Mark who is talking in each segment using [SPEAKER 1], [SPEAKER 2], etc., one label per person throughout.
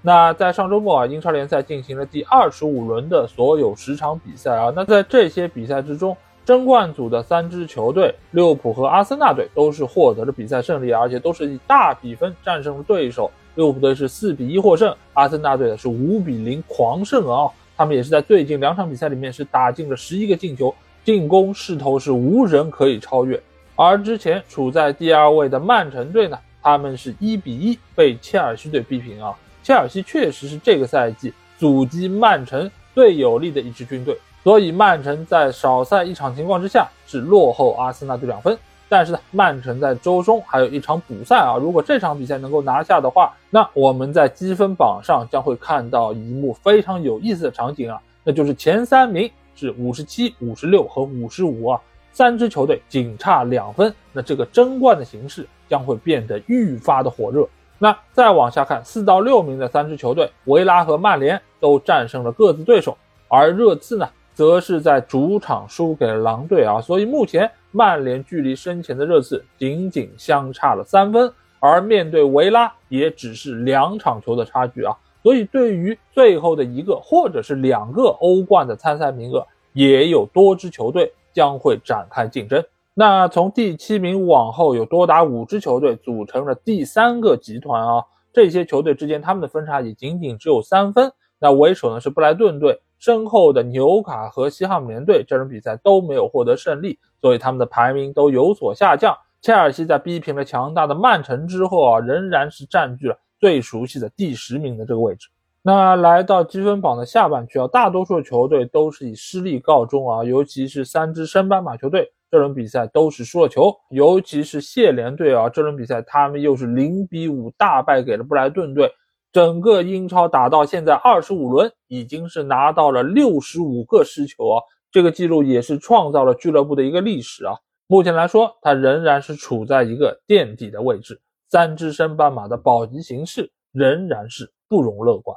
[SPEAKER 1] 那在上周末啊，英超联赛进行了第二十五轮的所有十场比赛啊。那在这些比赛之中，争冠组的三支球队利物浦和阿森纳队都是获得了比赛胜利，而且都是以大比分战胜了对手。利物浦队是四比一获胜，阿森纳队的是五比零狂胜啊。他们也是在最近两场比赛里面是打进了十一个进球，进攻势头是无人可以超越。而之前处在第二位的曼城队呢，他们是一比一被切尔西队逼平啊。切尔西确实是这个赛季阻击曼城最有力的一支军队，所以曼城在少赛一场情况之下是落后阿森纳队两分。但是呢，曼城在周中还有一场补赛啊，如果这场比赛能够拿下的话，那我们在积分榜上将会看到一幕非常有意思的场景啊，那就是前三名是五十七、五十六和五十五啊，三支球队仅差两分，那这个争冠的形势将会变得愈发的火热。那再往下看，四到六名的三支球队，维拉和曼联都战胜了各自对手，而热刺呢，则是在主场输给了狼队啊。所以目前曼联距离身前的热刺仅仅相差了三分，而面对维拉也只是两场球的差距啊。所以对于最后的一个或者是两个欧冠的参赛名额，也有多支球队将会展开竞争。那从第七名往后，有多达五支球队组成了第三个集团啊。这些球队之间，他们的分差也仅仅只有三分。那为首呢是布莱顿队，身后的纽卡和西汉姆联队，这场比赛都没有获得胜利，所以他们的排名都有所下降。切尔西在逼平了强大的曼城之后啊，仍然是占据了最熟悉的第十名的这个位置。那来到积分榜的下半区啊，大多数球队都是以失利告终啊，尤其是三支升班马球队。这轮比赛都是输了球，尤其是谢联队啊，这轮比赛他们又是零比五大败给了布莱顿队。整个英超打到现在二十五轮，已经是拿到了六十五个失球啊，这个记录也是创造了俱乐部的一个历史啊。目前来说，它仍然是处在一个垫底的位置，三只升班马的保级形势仍然是不容乐观。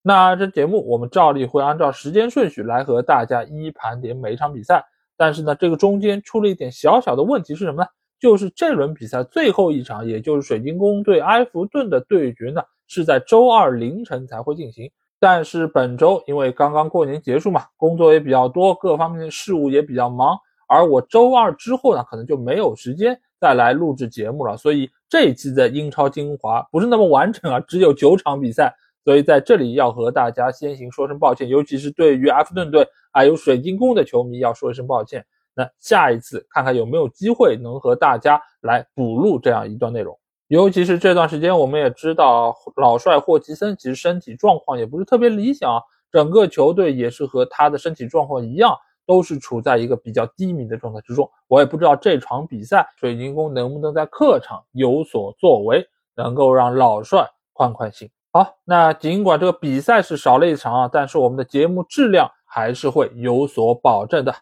[SPEAKER 1] 那这节目我们照例会按照时间顺序来和大家一一盘点每一场比赛。但是呢，这个中间出了一点小小的问题是什么呢？就是这轮比赛最后一场，也就是水晶宫对埃弗顿的对决呢，是在周二凌晨才会进行。但是本周因为刚刚过年结束嘛，工作也比较多，各方面的事务也比较忙，而我周二之后呢，可能就没有时间再来录制节目了。所以这一期的英超精华不是那么完整啊，只有九场比赛。所以在这里要和大家先行说声抱歉，尤其是对于埃弗顿队还有水晶宫的球迷要说一声抱歉。那下一次看看有没有机会能和大家来补录这样一段内容。尤其是这段时间，我们也知道老帅霍奇森其实身体状况也不是特别理想，整个球队也是和他的身体状况一样，都是处在一个比较低迷的状态之中。我也不知道这场比赛水晶宫能不能在客场有所作为，能够让老帅宽宽心。好，那尽管这个比赛是少了一场啊，但是我们的节目质量还是会有所保证的。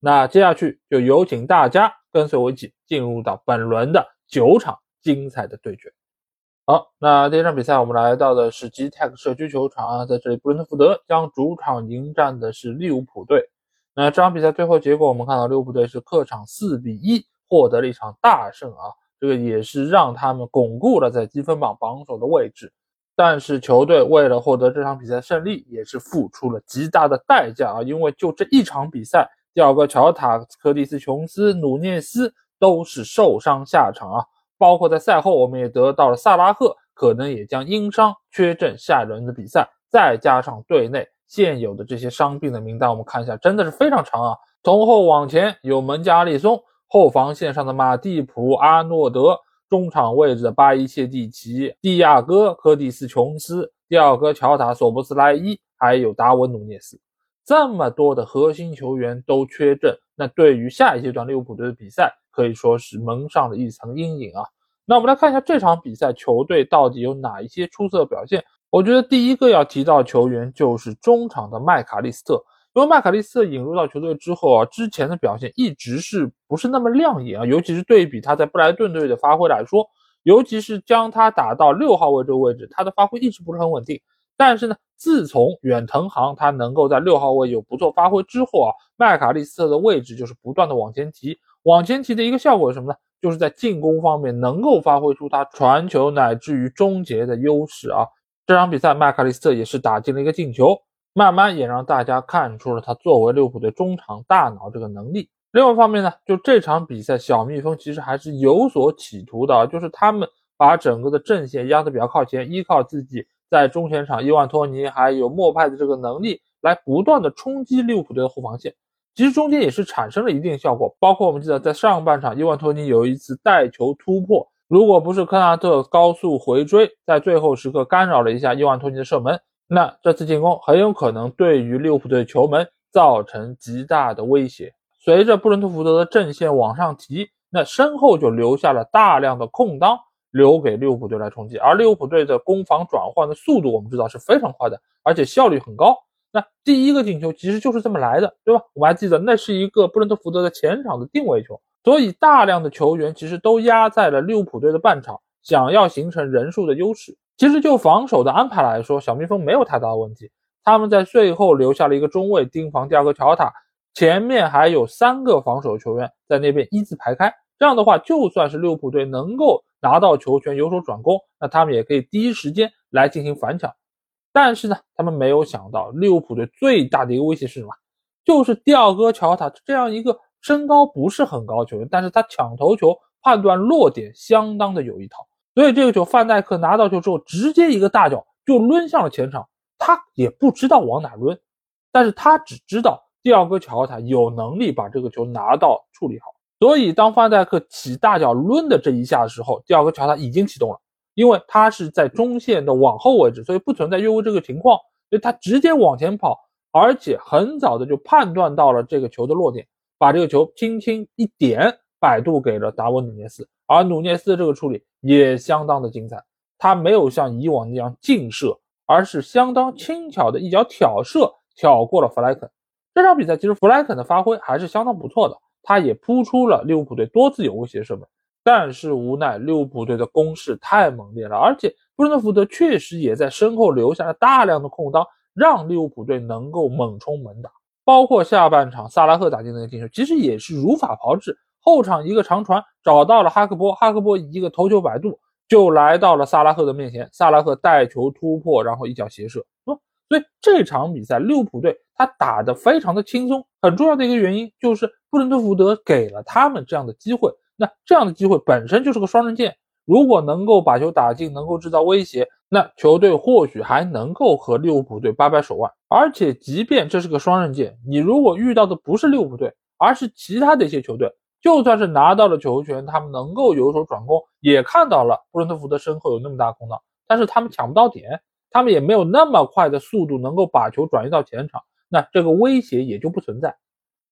[SPEAKER 1] 那接下去就有请大家跟随我一起进入到本轮的九场精彩的对决。好，那第一场比赛我们来到的是 Gtech 社区球场啊，在这里布伦特福德将主场迎战的是利物浦队。那这场比赛最后结果我们看到利物浦队是客场四比一获得了一场大胜啊，这个也是让他们巩固了在积分榜榜首的位置。但是球队为了获得这场比赛胜利，也是付出了极大的代价啊！因为就这一场比赛，第二个乔塔、科蒂斯、琼斯、努涅斯都是受伤下场啊。包括在赛后，我们也得到了萨拉赫可能也将因伤缺阵下一轮的比赛。再加上队内现有的这些伤病的名单，我们看一下，真的是非常长啊！从后往前有门加利松，后防线上的马蒂普、阿诺德。中场位置的巴伊切蒂奇、蒂亚戈、科蒂斯、琼斯、第二个乔塔、索博斯莱伊，还有达文努涅斯，这么多的核心球员都缺阵，那对于下一阶段利物浦队的比赛可以说是蒙上了一层阴影啊。那我们来看一下这场比赛球队到底有哪一些出色表现。我觉得第一个要提到球员就是中场的麦卡利斯特，因为麦卡利斯特引入到球队之后啊，之前的表现一直是不是那么亮眼啊？尤其是对比他在布莱顿队的发挥来说，尤其是将他打到六号位这个位置，他的发挥一直不是很稳定。但是呢，自从远藤航他能够在六号位有不错发挥之后啊，麦卡利斯特的位置就是不断的往前提，往前提的一个效果是什么呢？就是在进攻方面能够发挥出他传球乃至于终结的优势啊。这场比赛麦卡利斯特也是打进了一个进球，慢慢也让大家看出了他作为利物浦队中场大脑这个能力。另外一方面呢，就这场比赛小蜜蜂其实还是有所企图的，就是他们把整个的阵线压得比较靠前，依靠自己。在中前场，伊万托尼还有莫派的这个能力来不断的冲击利物浦队的后防线，其实中间也是产生了一定效果。包括我们记得在上半场，伊万托尼有一次带球突破，如果不是科纳特高速回追，在最后时刻干扰了一下伊万托尼的射门，那这次进攻很有可能对于利物浦队球门造成极大的威胁。随着布伦特福德的阵线往上提，那身后就留下了大量的空当。留给利物浦队来冲击，而利物浦队的攻防转换的速度，我们知道是非常快的，而且效率很高。那第一个进球其实就是这么来的，对吧？我们还记得那是一个布伦特福德的前场的定位球，所以大量的球员其实都压在了利物浦队的半场，想要形成人数的优势。其实就防守的安排来说，小蜜蜂没有太大的问题，他们在最后留下了一个中卫盯防第二个乔塔，前面还有三个防守球员在那边一字排开。这样的话，就算是利物浦队能够拿到球权有所转攻，那他们也可以第一时间来进行反抢。但是呢，他们没有想到利物浦队最大的一个威胁是什么？就是第二个乔塔这样一个身高不是很高球员，但是他抢头球判断落点相当的有一套。所以这个球，范戴克拿到球之后，直接一个大脚就抡向了前场，他也不知道往哪抡，但是他只知道第二个乔塔有能力把这个球拿到处理好。所以，当范戴克起大脚抡的这一下的时候，第二个乔塔已经启动了，因为他是在中线的往后位置，所以不存在越位这个情况，所以他直接往前跑，而且很早的就判断到了这个球的落点，把这个球轻轻一点百度给了达文努涅斯，而努涅斯的这个处理也相当的精彩，他没有像以往那样劲射，而是相当轻巧的一脚挑射挑过了弗莱肯。这场比赛其实弗莱肯的发挥还是相当不错的。他也扑出了利物浦队多次有威胁射门，但是无奈利物浦队的攻势太猛烈了，而且布伦特福德确实也在身后留下了大量的空当，让利物浦队能够猛冲猛打。包括下半场萨拉赫打进那个进球，其实也是如法炮制。后场一个长传找到了哈克波，哈克波一个头球摆渡就来到了萨拉赫的面前，萨拉赫带球突破，然后一脚斜射。所以这场比赛利物浦队他打得非常的轻松，很重要的一个原因就是布伦特福德给了他们这样的机会。那这样的机会本身就是个双刃剑，如果能够把球打进，能够制造威胁，那球队或许还能够和利物浦队掰掰手腕。而且，即便这是个双刃剑，你如果遇到的不是利物浦队，而是其他的一些球队，就算是拿到了球权，他们能够有所转攻，也看到了布伦特福德身后有那么大空档，但是他们抢不到点。他们也没有那么快的速度能够把球转移到前场，那这个威胁也就不存在。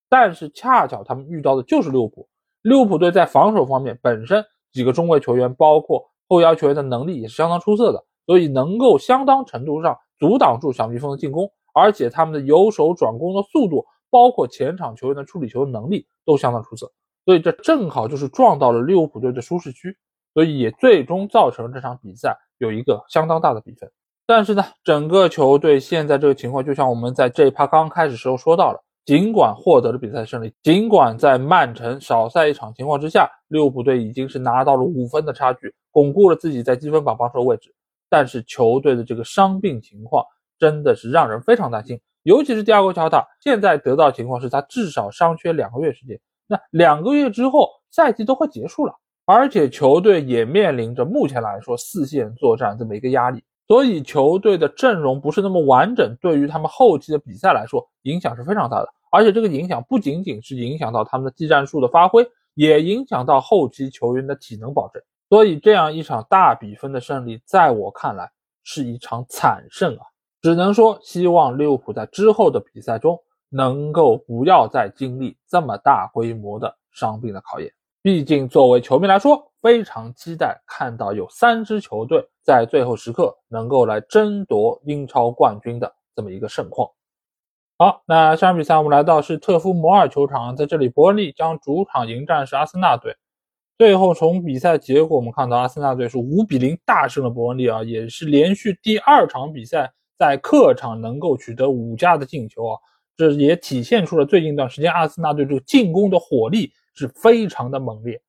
[SPEAKER 1] 但是恰巧他们遇到的就是利物浦，利物浦队在防守方面本身几个中卫球员，包括后腰球员的能力也是相当出色的，所以能够相当程度上阻挡住小蜜蜂的进攻，而且他们的由守转攻的速度，包括前场球员的处理球能力都相当出色，所以这正好就是撞到了利物浦队的舒适区，所以也最终造成这场比赛有一个相当大的比分。但是呢，整个球队现在这个情况，就像我们在这一趴刚开始时候说到了，尽管获得了比赛胜利，尽管在曼城少赛一场情况之下，利物浦队已经是拿到了五分的差距，巩固了自己在积分榜榜首位置。但是球队的这个伤病情况真的是让人非常担心，尤其是第二个乔塔，现在得到的情况是他至少伤缺两个月时间，那两个月之后赛季都快结束了，而且球队也面临着目前来说四线作战这么一个压力。所以球队的阵容不是那么完整，对于他们后期的比赛来说，影响是非常大的。而且这个影响不仅仅是影响到他们的技战术的发挥，也影响到后期球员的体能保证。所以这样一场大比分的胜利，在我看来是一场惨胜啊！只能说希望利物浦在之后的比赛中能够不要再经历这么大规模的伤病的考验。毕竟作为球迷来说，非常期待看到有三支球队在最后时刻能够来争夺英超冠军的这么一个盛况。好，那下场比赛我们来到是特夫摩尔球场，在这里伯恩利将主场迎战是阿森纳队。最后从比赛结果我们看到，阿森纳队是五比零大胜了伯恩利啊，也是连续第二场比赛在客场能够取得五加的进球啊，这也体现出了最近一段时间阿森纳队这个进攻的火力是非常的猛烈。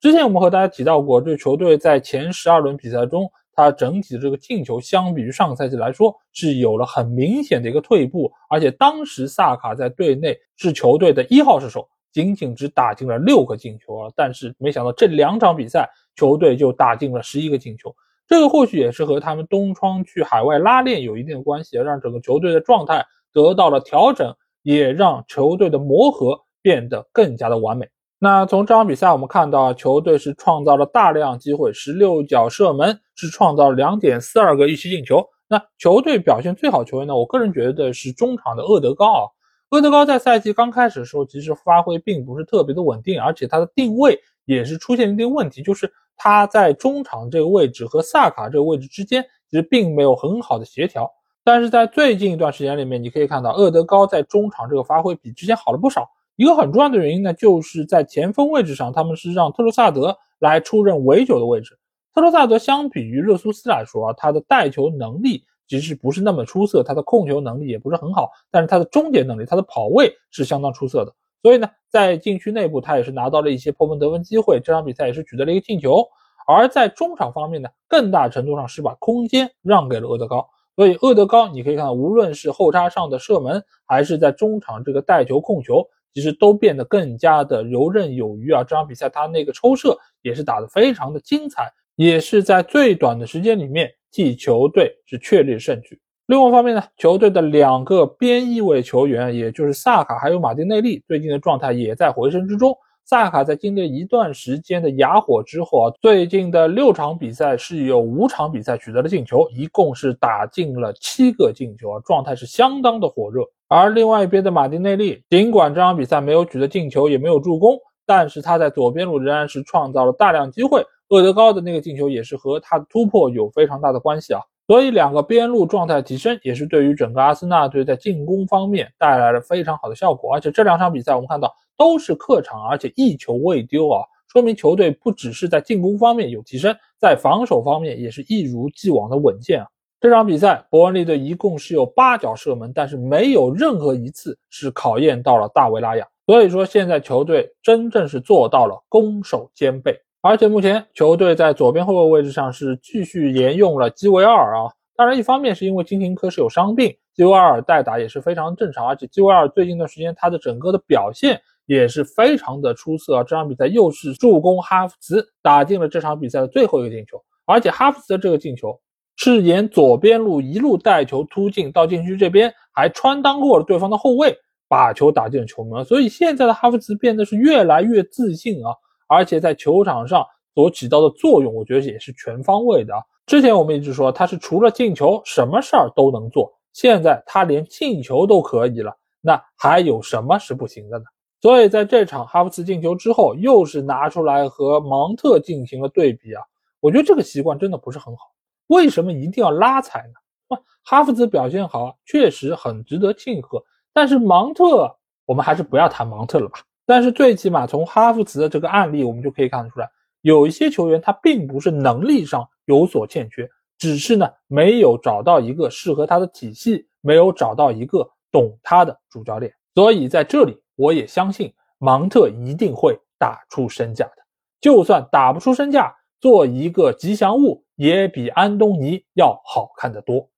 [SPEAKER 1] 之前我们和大家提到过，这球队在前十二轮比赛中。它整体的这个进球相比于上个赛季来说是有了很明显的一个退步，而且当时萨卡在队内是球队的一号射手，仅仅只打进了六个进球啊！但是没想到这两场比赛球队就打进了十一个进球，这个或许也是和他们东窗去海外拉练有一定的关系，让整个球队的状态得到了调整，也让球队的磨合变得更加的完美。那从这场比赛我们看到，球队是创造了大量机会，十六脚射门是创造了两点四二个预期进球。那球队表现最好球员呢？我个人觉得是中场的厄德高啊。厄德高在赛季刚开始的时候，其实发挥并不是特别的稳定，而且他的定位也是出现一定问题，就是他在中场这个位置和萨卡这个位置之间其实并没有很好的协调。但是在最近一段时间里面，你可以看到厄德高在中场这个发挥比之前好了不少。一个很重要的原因呢，就是在前锋位置上，他们是让特罗萨德来出任围九的位置。特罗萨德相比于热苏斯来说啊，他的带球能力其实不是那么出色，他的控球能力也不是很好，但是他的终结能力，他的跑位是相当出色的。所以呢，在禁区内部，他也是拿到了一些破门得分机会，这场比赛也是取得了一个进球。而在中场方面呢，更大程度上是把空间让给了厄德高。所以厄德高，你可以看到，无论是后插上的射门，还是在中场这个带球控球。其实都变得更加的游刃有余啊！这场比赛他那个抽射也是打得非常的精彩，也是在最短的时间里面替球队是确立胜局。另外一方面呢，球队的两个边翼位球员，也就是萨卡还有马丁内利，最近的状态也在回升之中。萨卡在经历一段时间的哑火之后啊，最近的六场比赛是有五场比赛取得了进球，一共是打进了七个进球啊，状态是相当的火热。而另外一边的马丁内利，尽管这场比赛没有取得进球，也没有助攻，但是他在左边路仍然是创造了大量机会。厄德高的那个进球也是和他的突破有非常大的关系啊。所以两个边路状态提升，也是对于整个阿森纳队在进攻方面带来了非常好的效果。而且这两场比赛我们看到都是客场，而且一球未丢啊，说明球队不只是在进攻方面有提升，在防守方面也是一如既往的稳健啊。这场比赛伯恩利队一共是有八脚射门，但是没有任何一次是考验到了大卫拉亚。所以说现在球队真正是做到了攻守兼备。而且目前球队在左边后卫位置上是继续沿用了基维尔啊，当然一方面是因为金廷科是有伤病，基维尔代打也是非常正常。而且基维尔最近一段时间他的整个的表现也是非常的出色啊，这场比赛又是助攻哈弗茨打进了这场比赛的最后一个进球，而且哈弗茨的这个进球是沿左边路一路带球突进到禁区这边，还穿裆过了对方的后卫，把球打进了球门。所以现在的哈弗茨变得是越来越自信啊。而且在球场上所起到的作用，我觉得也是全方位的啊。之前我们一直说他是除了进球什么事儿都能做，现在他连进球都可以了，那还有什么是不行的呢？所以在这场哈弗茨进球之后，又是拿出来和芒特进行了对比啊。我觉得这个习惯真的不是很好。为什么一定要拉踩呢？哈弗茨表现好，确实很值得庆贺。但是芒特，我们还是不要谈芒特了吧。但是最起码从哈弗茨的这个案例，我们就可以看得出来，有一些球员他并不是能力上有所欠缺，只是呢没有找到一个适合他的体系，没有找到一个懂他的主教练。所以在这里，我也相信芒特一定会打出身价的。就算打不出身价，做一个吉祥物也比安东尼要好看得多。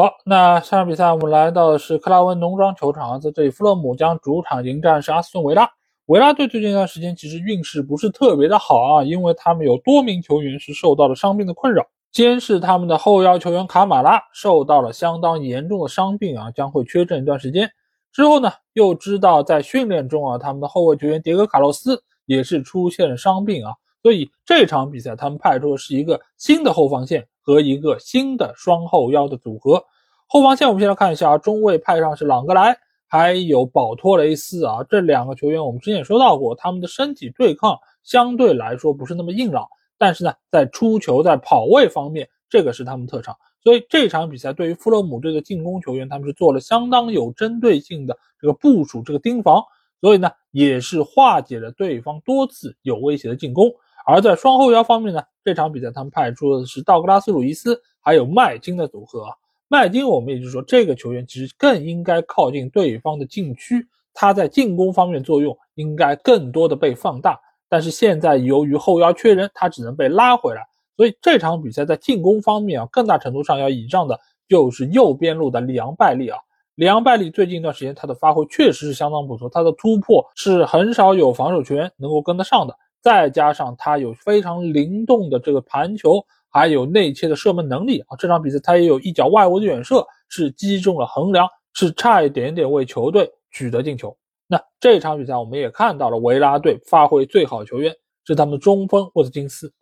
[SPEAKER 1] 好，那下场比赛我们来到的是克拉文农庄球场，在这里，弗勒姆将主场迎战是阿斯顿维拉。维拉队最近一段时间其实运势不是特别的好啊，因为他们有多名球员是受到了伤病的困扰。先是他们的后腰球员卡马拉受到了相当严重的伤病啊，将会缺阵一段时间。之后呢，又知道在训练中啊，他们的后卫球员迭戈卡洛斯也是出现了伤病啊，所以这场比赛他们派出的是一个新的后防线。和一个新的双后腰的组合，后防线我们先来看一下，中卫派上是朗格莱，还有保托雷斯啊，这两个球员我们之前也说到过，他们的身体对抗相对来说不是那么硬朗，但是呢，在出球在跑位方面，这个是他们特长，所以这场比赛对于富勒姆队的进攻球员，他们是做了相当有针对性的这个部署，这个盯防，所以呢，也是化解了对方多次有威胁的进攻。而在双后腰方面呢，这场比赛他们派出的是道格拉斯·鲁伊斯还有麦金的组合。麦金，我们也就是说这个球员其实更应该靠近对方的禁区，他在进攻方面作用应该更多的被放大。但是现在由于后腰缺人，他只能被拉回来。所以这场比赛在进攻方面啊，更大程度上要倚仗的就是右边路的里昂·拜利啊。里昂·拜利最近一段时间他的发挥确实是相当不错，他的突破是很少有防守球员能够跟得上的。再加上他有非常灵动的这个盘球，还有内切的射门能力啊！这场比赛他也有一脚外围的远射，是击中了横梁，是差一点点为球队取得进球。那这场比赛我们也看到了维拉队发挥最好球员是他们的中锋沃特金斯。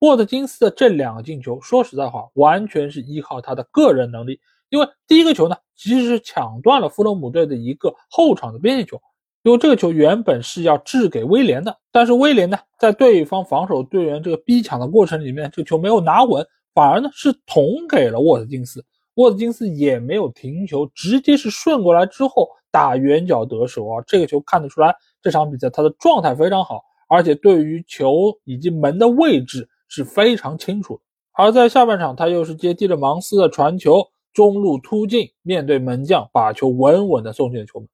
[SPEAKER 1] 沃特金斯的这两个进球，说实在话，完全是依靠他的个人能力。因为第一个球呢，其实是抢断了弗洛姆队的一个后场的边线球。因为这个球原本是要掷给威廉的，但是威廉呢，在对方防守队员这个逼抢的过程里面，这个球没有拿稳，反而呢是捅给了沃特金斯。沃特金斯也没有停球，直接是顺过来之后打圆角得手啊！这个球看得出来，这场比赛他的状态非常好，而且对于球以及门的位置是非常清楚。而在下半场，他又是接替了芒斯的传球，中路突进，面对门将，把球稳稳的送进了球门。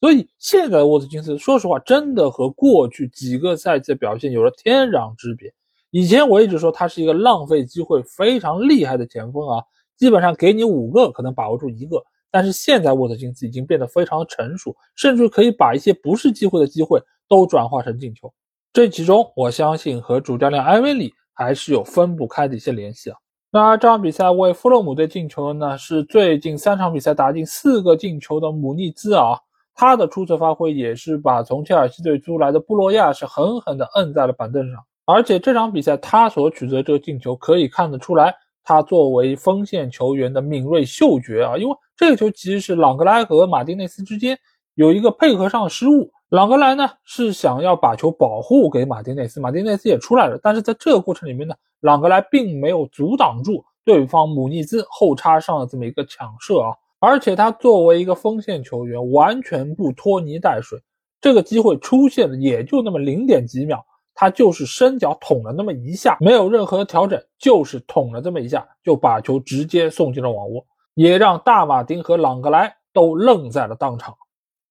[SPEAKER 1] 所以现在的沃特金斯，说实话，真的和过去几个赛季的表现有了天壤之别。以前我一直说他是一个浪费机会非常厉害的前锋啊，基本上给你五个可能把握住一个。但是现在沃特金斯已经变得非常成熟，甚至可以把一些不是机会的机会都转化成进球。这其中，我相信和主教练埃维里还是有分不开的一些联系啊。那这场比赛为弗洛姆队进球呢，是最近三场比赛打进四个进球的姆尼兹啊。他的出色发挥也是把从切尔西队租来的布洛亚是狠狠地摁在了板凳上，而且这场比赛他所取得这个进球可以看得出来，他作为锋线球员的敏锐嗅觉啊，因为这个球其实是朗格莱和马丁内斯之间有一个配合上的失误，朗格莱呢是想要把球保护给马丁内斯，马丁内斯也出来了，但是在这个过程里面呢，朗格莱并没有阻挡住对方姆尼兹后插上的这么一个抢射啊。而且他作为一个锋线球员，完全不拖泥带水。这个机会出现的，也就那么零点几秒，他就是伸脚捅了那么一下，没有任何调整，就是捅了这么一下，就把球直接送进了网窝，也让大马丁和朗格莱都愣在了当场。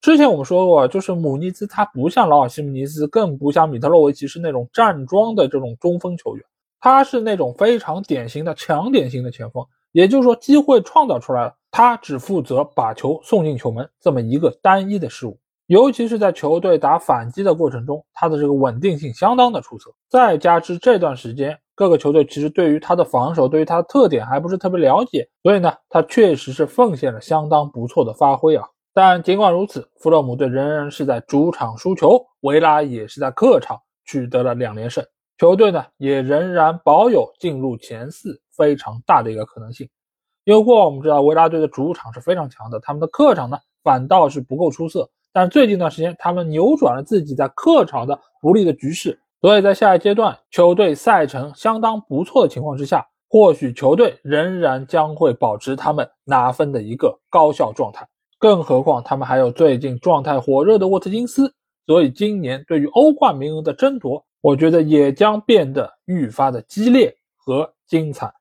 [SPEAKER 1] 之前我们说过，就是姆尼兹他不像劳尔·西姆尼斯，更不像米特洛维奇是那种站桩的这种中锋球员，他是那种非常典型的强点型的前锋。也就是说，机会创造出来了，他只负责把球送进球门这么一个单一的事物。尤其是在球队打反击的过程中，他的这个稳定性相当的出色。再加之这段时间各个球队其实对于他的防守、对于他的特点还不是特别了解，所以呢，他确实是奉献了相当不错的发挥啊。但尽管如此，弗洛姆队仍然是在主场输球，维拉也是在客场取得了两连胜，球队呢也仍然保有进入前四。非常大的一个可能性，因为过我们知道维拉队的主场是非常强的，他们的客场呢反倒是不够出色。但最近一段时间，他们扭转了自己在客场的不利的局势，所以在下一阶段球队赛程相当不错的情况之下，或许球队仍然将会保持他们拿分的一个高效状态。更何况他们还有最近状态火热的沃特金斯，所以今年对于欧冠名额的争夺，我觉得也将变得愈发的激烈和精彩。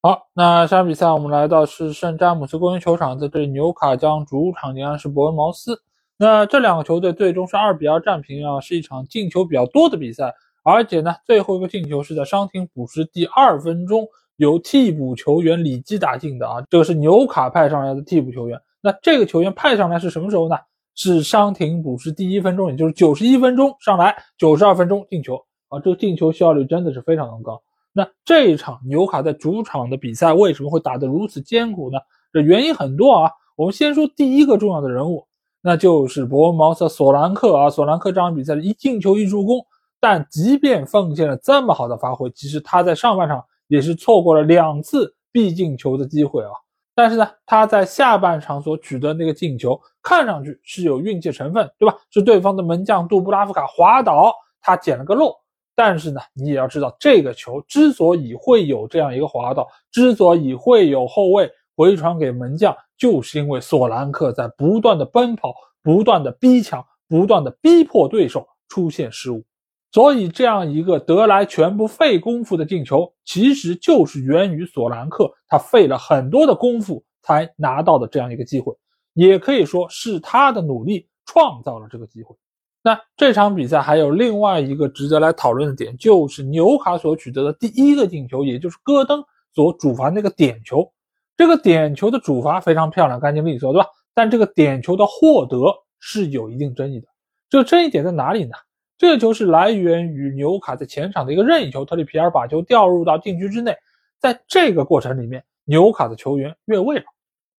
[SPEAKER 1] 好，那下场比赛我们来到是圣詹姆斯公园球场，在这里纽卡将主场迎战是伯恩茅斯。那这两个球队最终是二比二战平啊，是一场进球比较多的比赛。而且呢，最后一个进球是在伤停补时第二分钟由替补球员里基打进的啊，这个是纽卡派上来的替补球员。那这个球员派上来是什么时候呢？是伤停补时第一分钟，也就是九十一分钟上来，九十二分钟进球啊，这个进球效率真的是非常的高。那这一场纽卡在主场的比赛为什么会打得如此艰苦呢？这原因很多啊。我们先说第一个重要的人物，那就是伯恩茅斯索兰克啊。索兰克这场比赛一进球一助攻，但即便奉献了这么好的发挥，其实他在上半场也是错过了两次必进球的机会啊。但是呢，他在下半场所取得那个进球，看上去是有运气成分，对吧？是对方的门将杜布拉夫卡滑倒，他捡了个漏。但是呢，你也要知道，这个球之所以会有这样一个滑道，之所以会有后卫回传给门将，就是因为索兰克在不断的奔跑、不断的逼抢、不断的逼迫对手出现失误。所以，这样一个得来全不费功夫的进球，其实就是源于索兰克他费了很多的功夫才拿到的这样一个机会，也可以说是他的努力创造了这个机会。那这场比赛还有另外一个值得来讨论的点，就是纽卡所取得的第一个进球，也就是戈登所主罚那个点球。这个点球的主罚非常漂亮、干净利索，对吧？但这个点球的获得是有一定争议的。这个争议点在哪里呢？这个球是来源于纽卡在前场的一个任意球，特里皮尔把球掉入到禁区之内，在这个过程里面，纽卡的球员越位了，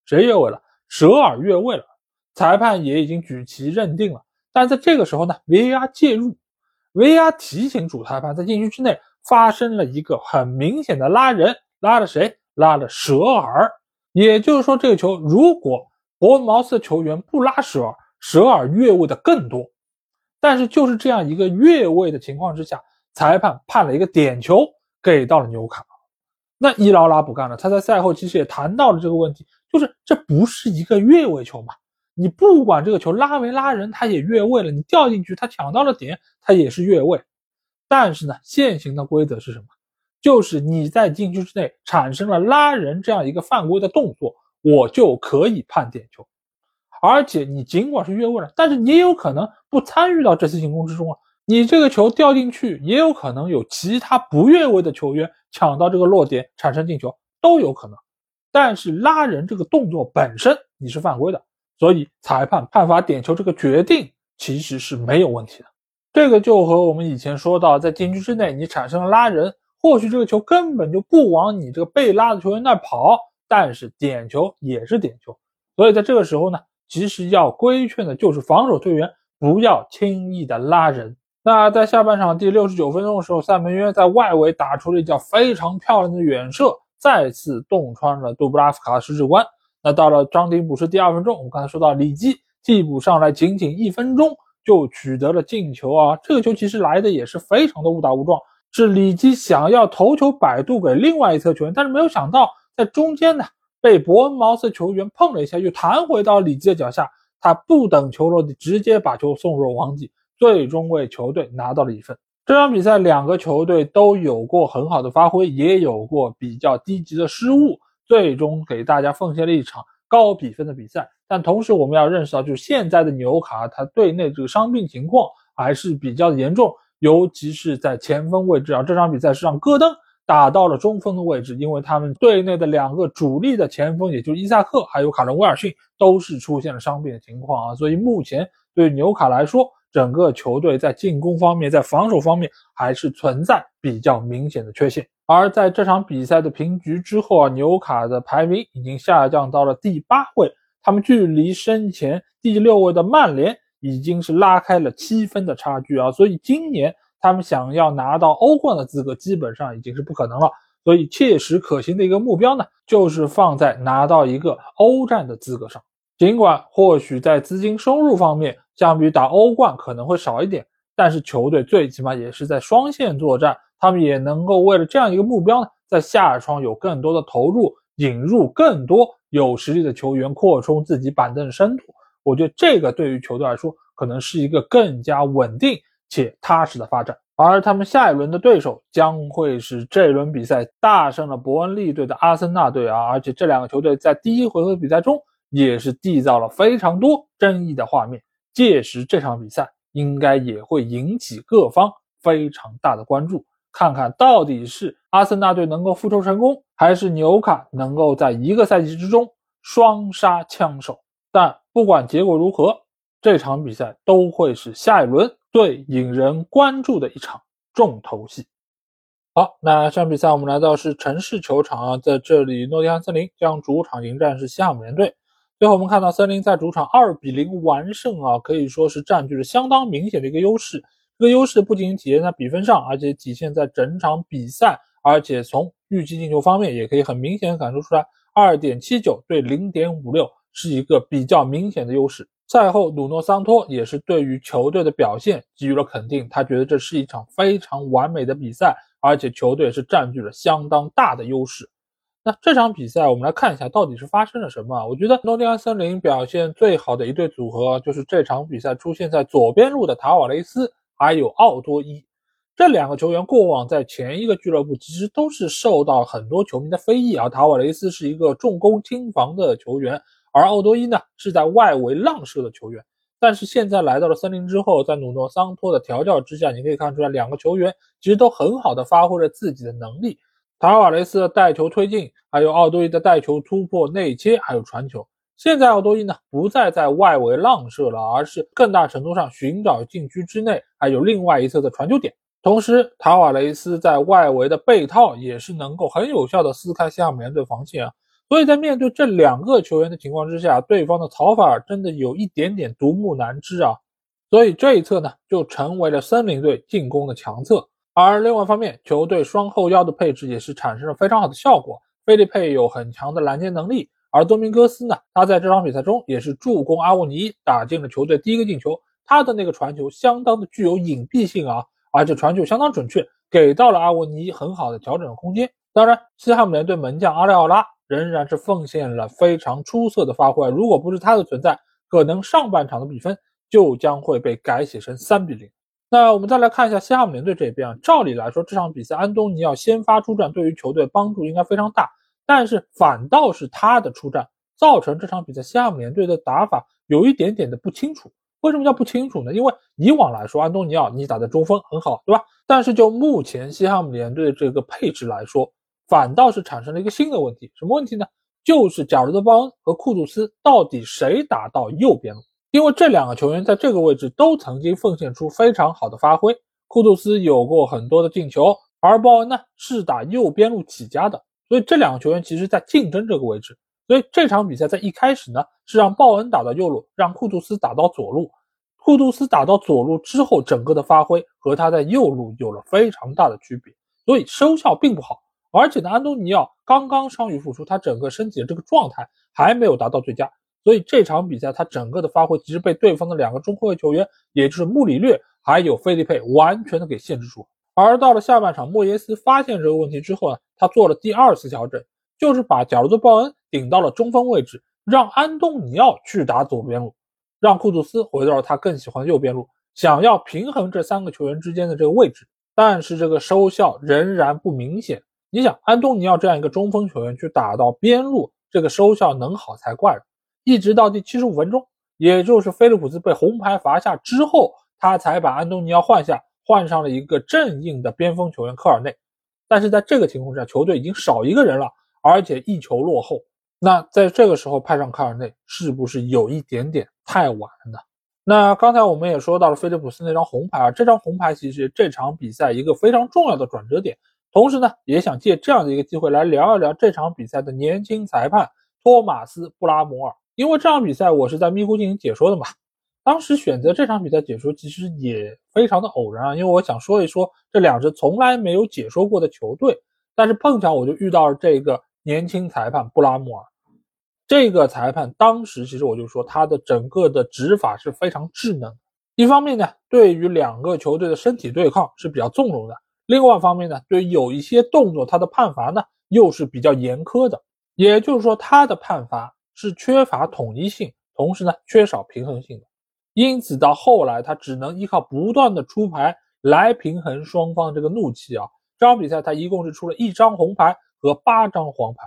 [SPEAKER 1] 谁越位了？舍尔越位了，裁判也已经举旗认定了。但在这个时候呢，VAR 介入，VAR 提醒主裁判，在禁区之内发生了一个很明显的拉人，拉了谁？拉了舍尔。也就是说，这个球如果伯恩茅斯的球员不拉舍尔，舍尔越位的更多。但是就是这样一个越位的情况之下，裁判判了一个点球给到了纽卡。那伊劳拉不干了，他在赛后其实也谈到了这个问题，就是这不是一个越位球嘛？你不管这个球拉没拉人，他也越位了。你掉进去，他抢到了点，他也是越位。但是呢，现行的规则是什么？就是你在禁区之内产生了拉人这样一个犯规的动作，我就可以判点球。而且你尽管是越位了，但是你也有可能不参与到这次进攻之中啊。你这个球掉进去，也有可能有其他不越位的球员抢到这个落点产生进球，都有可能。但是拉人这个动作本身你是犯规的，所以裁判判罚点球这个决定其实是没有问题的。这个就和我们以前说到，在禁区之内你产生了拉人，或许这个球根本就不往你这个被拉的球员那跑，但是点球也是点球。所以在这个时候呢。其实要规劝的就是防守队员不要轻易的拉人。那在下半场第六十九分钟的时候，塞门约在外围打出了一脚非常漂亮的远射，再次洞穿了杜布拉夫卡的十指关。那到了张丁补时第二分钟，我们刚才说到里基替补上来，仅仅一分钟就取得了进球啊！这个球其实来的也是非常的误打误撞，是里基想要头球摆渡给另外一侧球员，但是没有想到在中间呢。被伯恩茅斯球员碰了一下，又弹回到里基的脚下。他不等球落地，直接把球送入网底，最终为球队拿到了一分。这场比赛，两个球队都有过很好的发挥，也有过比较低级的失误，最终给大家奉献了一场高比分的比赛。但同时，我们要认识到，就是现在的纽卡，他队内这个伤病情况还是比较严重，尤其是在前锋位置啊。这场比赛是让戈登。打到了中锋的位置，因为他们队内的两个主力的前锋，也就是伊萨克还有卡伦威尔逊，都是出现了伤病的情况啊。所以目前对纽卡来说，整个球队在进攻方面、在防守方面还是存在比较明显的缺陷。而在这场比赛的平局之后啊，纽卡的排名已经下降到了第八位，他们距离身前第六位的曼联已经是拉开了七分的差距啊。所以今年。他们想要拿到欧冠的资格，基本上已经是不可能了。所以，切实可行的一个目标呢，就是放在拿到一个欧战的资格上。尽管或许在资金收入方面，相比打欧冠可能会少一点，但是球队最起码也是在双线作战，他们也能够为了这样一个目标呢，在下窗有更多的投入，引入更多有实力的球员，扩充自己板凳深度。我觉得这个对于球队来说，可能是一个更加稳定。且踏实的发展，而他们下一轮的对手将会是这轮比赛大胜了伯恩利队的阿森纳队啊！而且这两个球队在第一回合比赛中也是缔造了非常多争议的画面，届时这场比赛应该也会引起各方非常大的关注，看看到底是阿森纳队能够复仇成功，还是纽卡能够在一个赛季之中双杀枪手。但不管结果如何，这场比赛都会是下一轮。最引人关注的一场重头戏。好，那这场比赛我们来到是城市球场啊，在这里，诺丁汉森林将主场迎战是西汉姆联队。最后我们看到森林在主场二比零完胜啊，可以说是占据了相当明显的一个优势。这个优势不仅体现在比分上，而且体现在整场比赛，而且从预期进球方面也可以很明显感受出来，二点七九对零点五六是一个比较明显的优势。赛后，努诺桑托也是对于球队的表现给予了肯定，他觉得这是一场非常完美的比赛，而且球队是占据了相当大的优势。那这场比赛，我们来看一下到底是发生了什么。我觉得诺丁汉森林表现最好的一对组合，就是这场比赛出现在左边路的塔瓦雷斯还有奥多伊这两个球员。过往在前一个俱乐部其实都是受到很多球迷的非议啊。塔瓦雷斯是一个重攻轻防的球员。而奥多伊呢，是在外围浪射的球员，但是现在来到了森林之后，在努诺桑托的调教之下，你可以看出来，两个球员其实都很好的发挥了自己的能力。塔瓦雷斯的带球推进，还有奥多伊的带球突破、内切，还有传球。现在奥多伊呢，不再在外围浪射了，而是更大程度上寻找禁区之内还有另外一侧的传球点。同时，塔瓦雷斯在外围的背套也是能够很有效的撕开西汉姆联队防线啊。所以在面对这两个球员的情况之下，对方的曹法尔真的有一点点独木难支啊。所以这一侧呢，就成为了森林队进攻的强侧。而另外一方面，球队双后腰的配置也是产生了非常好的效果。菲利佩有很强的拦截能力，而多明戈斯呢，他在这场比赛中也是助攻阿沃尼打进了球队第一个进球。他的那个传球相当的具有隐蔽性啊，而且传球相当准确，给到了阿沃尼很好的调整空间。当然，西汉姆联队门将阿里奥拉。仍然是奉献了非常出色的发挥。如果不是他的存在，可能上半场的比分就将会被改写成三比零。那我们再来看一下西汉姆联队这边。照理来说，这场比赛安东尼奥先发出战，对于球队帮助应该非常大。但是反倒是他的出战，造成这场比赛西汉姆联队的打法有一点点的不清楚。为什么叫不清楚呢？因为以往来说，安东尼奥你打的中锋很好，对吧？但是就目前西汉姆联队的这个配置来说，反倒是产生了一个新的问题，什么问题呢？就是贾罗德·鲍恩和库杜斯到底谁打到右边路？因为这两个球员在这个位置都曾经奉献出非常好的发挥。库杜斯有过很多的进球，而鲍恩呢是打右边路起家的，所以这两个球员其实在竞争这个位置。所以这场比赛在一开始呢是让鲍恩打到右路，让库杜斯打到左路。库杜斯打到左路之后，整个的发挥和他在右路有了非常大的区别，所以收效并不好。而且呢，安东尼奥刚刚伤愈复出，他整个身体的这个状态还没有达到最佳，所以这场比赛他整个的发挥其实被对方的两个中后卫球员，也就是穆里略还有菲利佩完全的给限制住。而到了下半场，莫耶斯发现这个问题之后呢，他做了第二次调整，就是把贾罗德·鲍恩顶到了中锋位置，让安东尼奥去打左边路，让库杜斯回到了他更喜欢右边路，想要平衡这三个球员之间的这个位置，但是这个收效仍然不明显。你想，安东尼奥这样一个中锋球员去打到边路，这个收效能好才怪。一直到第七十五分钟，也就是菲利普斯被红牌罚下之后，他才把安东尼奥换下，换上了一个正印的边锋球员科尔内。但是在这个情况下，球队已经少一个人了，而且一球落后。那在这个时候派上科尔内，是不是有一点点太晚了呢？那刚才我们也说到了菲利普斯那张红牌啊，这张红牌其实这场比赛一个非常重要的转折点。同时呢，也想借这样的一个机会来聊一聊这场比赛的年轻裁判托马斯·布拉摩尔。因为这场比赛我是在咪咕进行解说的嘛，当时选择这场比赛解说其实也非常的偶然啊，因为我想说一说这两支从来没有解说过的球队，但是碰巧我就遇到了这个年轻裁判布拉摩尔。这个裁判当时其实我就说他的整个的执法是非常智能，一方面呢，对于两个球队的身体对抗是比较纵容的。另外一方面呢，对有一些动作，他的判罚呢又是比较严苛的，也就是说，他的判罚是缺乏统一性，同时呢缺少平衡性的。因此到后来，他只能依靠不断的出牌来平衡双方这个怒气啊。这场比赛他一共是出了一张红牌和八张黄牌，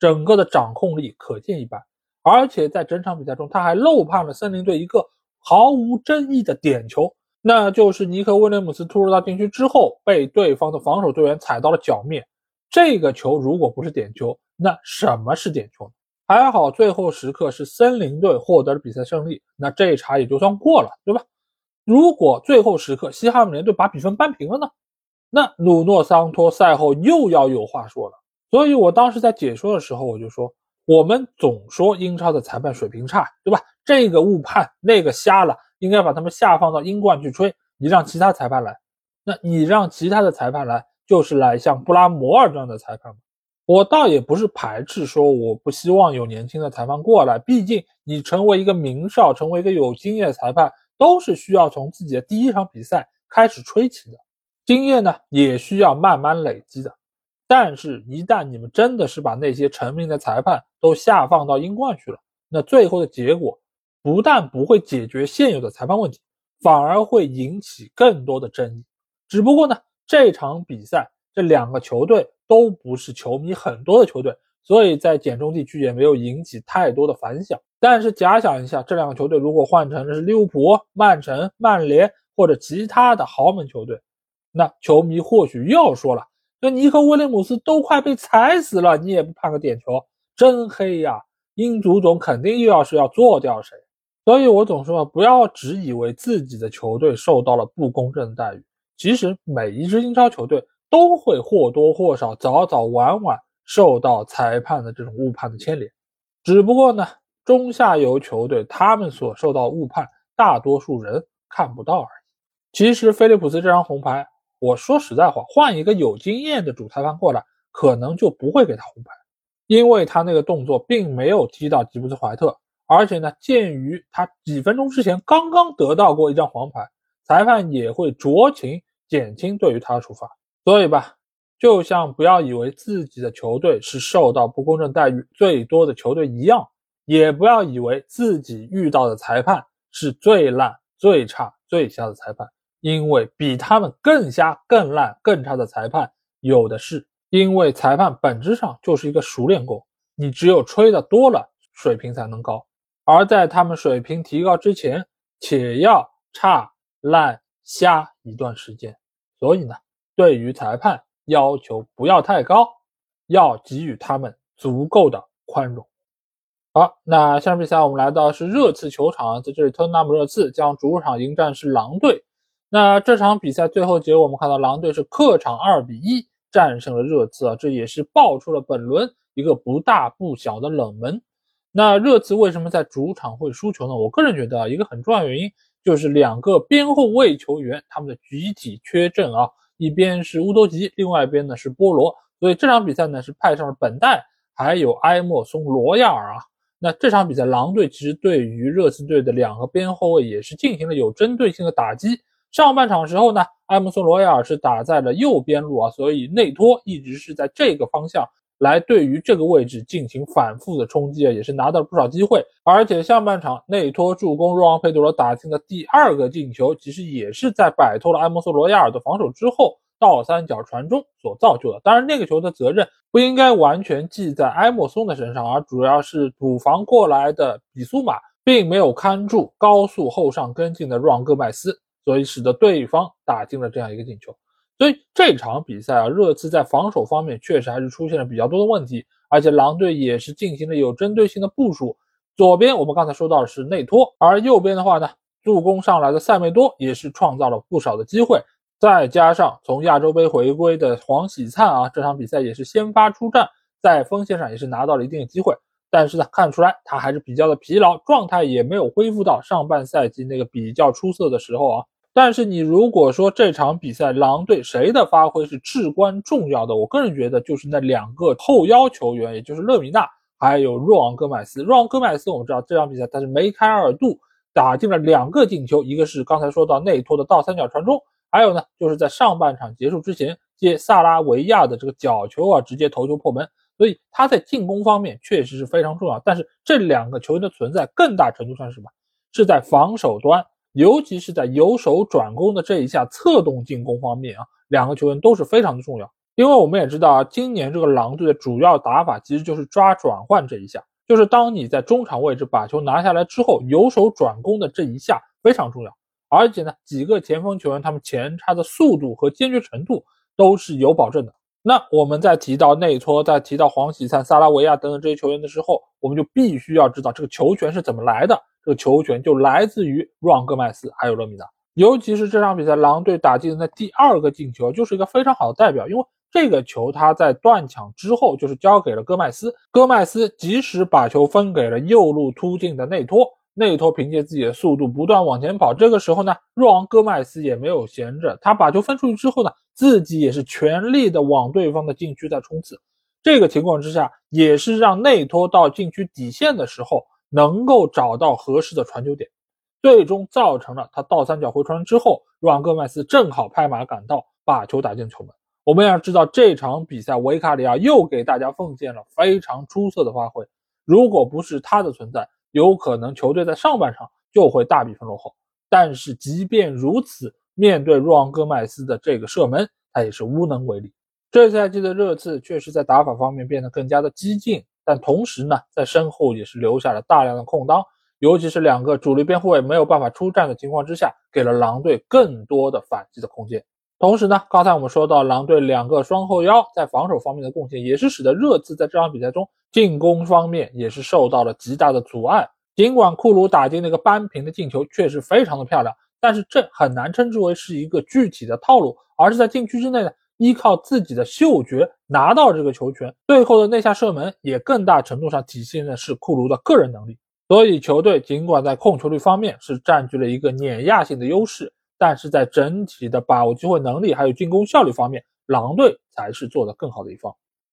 [SPEAKER 1] 整个的掌控力可见一斑。而且在整场比赛中，他还漏判了森林队一个毫无争议的点球。那就是尼克威廉姆斯突入到禁区之后，被对方的防守队员踩到了脚面。这个球如果不是点球，那什么是点球？还好最后时刻是森林队获得了比赛胜利，那这一茬也就算过了，对吧？如果最后时刻西汉姆联队把比分扳平了呢？那鲁诺桑托赛后又要有话说了。所以我当时在解说的时候，我就说，我们总说英超的裁判水平差，对吧？这个误判，那个瞎了。应该把他们下放到英冠去吹，你让其他裁判来，那你让其他的裁判来，就是来像布拉摩尔这样的裁判？我倒也不是排斥说我不希望有年轻的裁判过来，毕竟你成为一个名哨，成为一个有经验的裁判，都是需要从自己的第一场比赛开始吹起的，经验呢也需要慢慢累积的。但是，一旦你们真的是把那些成名的裁判都下放到英冠去了，那最后的结果不但不会解决现有的裁判问题，反而会引起更多的争议。只不过呢，这场比赛这两个球队。都不是球迷很多的球队，所以在简中地区也没有引起太多的反响。但是假想一下，这两个球队如果换成的是利物浦、曼城、曼联或者其他的豪门球队，那球迷或许又要说了：那尼克威廉姆斯都快被踩死了，你也不判个点球，真黑呀！英足总肯定又要是要做掉谁。所以我总说，不要只以为自己的球队受到了不公正的待遇，其实每一支英超球队。都会或多或少、早早晚晚受到裁判的这种误判的牵连，只不过呢，中下游球队他们所受到误判，大多数人看不到而已。其实，菲利普斯这张红牌，我说实在话，换一个有经验的主裁判过来，可能就不会给他红牌，因为他那个动作并没有踢到吉布斯怀特，而且呢，鉴于他几分钟之前刚刚得到过一张黄牌，裁判也会酌情减轻对于他的处罚。所以吧，就像不要以为自己的球队是受到不公正待遇最多的球队一样，也不要以为自己遇到的裁判是最烂、最差、最瞎的裁判，因为比他们更瞎、更烂、更差的裁判有的是。因为裁判本质上就是一个熟练工，你只有吹的多了，水平才能高。而在他们水平提高之前，且要差、烂、瞎一段时间。所以呢。对于裁判要求不要太高，要给予他们足够的宽容。好，那下面比赛我们来到是热刺球场，在这里，特纳姆热刺将主场迎战是狼队。那这场比赛最后结果，我们看到狼队是客场二比一战胜了热刺啊，这也是爆出了本轮一个不大不小的冷门。那热刺为什么在主场会输球呢？我个人觉得啊一个很重要原因就是两个边后卫球员他们的集体缺阵啊。一边是乌多吉，另外一边呢是波罗，所以这场比赛呢是派上了本代，还有埃莫松、罗亚尔啊。那这场比赛，狼队其实对于热刺队的两个边后卫也是进行了有针对性的打击。上半场时候呢，埃莫松、罗亚尔是打在了右边路啊，所以内托一直是在这个方向。来对于这个位置进行反复的冲击啊，也是拿到了不少机会。而且下半场内托助攻若昂佩德罗打进的第二个进球，其实也是在摆脱了埃莫斯罗亚尔的防守之后，倒三角传中所造就的。当然，那个球的责任不应该完全记在埃莫松的身上，而主要是补防过来的比苏马并没有看住高速后上跟进的若昂戈麦斯，所以使得对方打进了这样一个进球。所以这场比赛啊，热刺在防守方面确实还是出现了比较多的问题，而且狼队也是进行了有针对性的部署。左边我们刚才说到的是内托，而右边的话呢，助攻上来的塞梅多也是创造了不少的机会。再加上从亚洲杯回归的黄喜灿啊，这场比赛也是先发出战，在锋线上也是拿到了一定的机会。但是呢，看出来他还是比较的疲劳，状态也没有恢复到上半赛季那个比较出色的时候啊。但是你如果说这场比赛狼队谁的发挥是至关重要的，我个人觉得就是那两个后腰球员，也就是勒米纳还有若昂戈麦斯。若昂戈麦斯我们知道这场比赛他是梅开二度，打进了两个进球，一个是刚才说到内托的倒三角传中，还有呢就是在上半场结束之前接萨拉维亚的这个角球啊，直接头球破门。所以他在进攻方面确实是非常重要。但是这两个球员的存在更大程度上是什么？是在防守端。尤其是在由守转攻的这一下策动进攻方面啊，两个球员都是非常的重要。因为我们也知道啊，今年这个狼队的主要打法其实就是抓转换这一下，就是当你在中场位置把球拿下来之后，由守转攻的这一下非常重要。而且呢，几个前锋球员他们前插的速度和坚决程度都是有保证的。那我们在提到内托，在提到黄喜灿、萨拉维亚等等这些球员的时候，我们就必须要知道这个球权是怎么来的。这个球权就来自于若昂戈麦斯还有勒米达，尤其是这场比赛狼队打进的第二个进球，就是一个非常好的代表。因为这个球他在断抢之后就是交给了戈麦斯，戈麦斯及时把球分给了右路突进的内托，内托凭借自己的速度不断往前跑。这个时候呢，若昂戈麦斯也没有闲着，他把球分出去之后呢，自己也是全力的往对方的禁区在冲刺。这个情况之下，也是让内托到禁区底线的时候能够找到合适的传球点，最终造成了他倒三角回传之后，若昂戈麦斯正好拍马赶到，把球打进球门。我们要知道，这场比赛维卡里奥又给大家奉献了非常出色的发挥。如果不是他的存在，有可能球队在上半场就会大比分落后。但是即便如此，面对若昂戈麦斯的这个射门，他也是无能为力。这赛季的热刺确实在打法方面变得更加的激进，但同时呢，在身后也是留下了大量的空当，尤其是两个主力边后卫没有办法出战的情况之下，给了狼队更多的反击的空间。同时呢，刚才我们说到狼队两个双后腰在防守方面的贡献，也是使得热刺在这场比赛中进攻方面也是受到了极大的阻碍。尽管库鲁打进那个扳平的进球确实非常的漂亮，但是这很难称之为是一个具体的套路，而是在禁区之内呢。依靠自己的嗅觉拿到这个球权，最后的那下射门也更大程度上体现的是库卢的个人能力。所以球队尽管在控球率方面是占据了一个碾压性的优势，但是在整体的把握机会能力还有进攻效率方面，狼队才是做得更好的一方。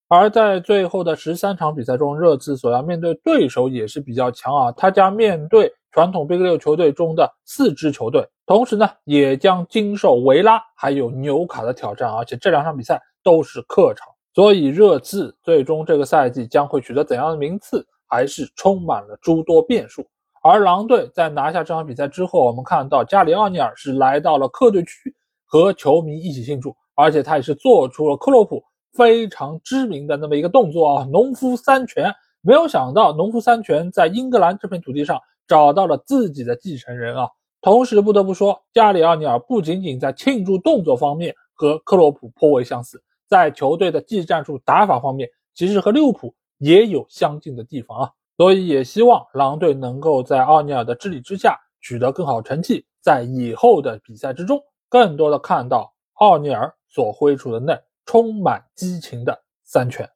[SPEAKER 1] 而在最后的十三场比赛中，热刺所要面对对手也是比较强啊，他将面对。传统 Big 六球队中的四支球队，同时呢，也将经受维拉还有纽卡的挑战，而且这两场比赛都是客场，所以热刺最终这个赛季将会取得怎样的名次，还是充满了诸多变数。而狼队在拿下这场比赛之后，我们看到加里奥尼尔是来到了客队区和球迷一起庆祝，而且他也是做出了克洛普非常知名的那么一个动作啊，农夫三拳。没有想到，农夫三拳在英格兰这片土地上。找到了自己的继承人啊！同时不得不说，加里奥尼尔不仅仅在庆祝动作方面和克洛普颇为相似，在球队的技战术打法方面，其实和利物浦也有相近的地方啊！所以也希望狼队能够在奥尼尔的治理之下取得更好成绩，在以后的比赛之中，更多的看到奥尼尔所挥出的那充满激情的三拳。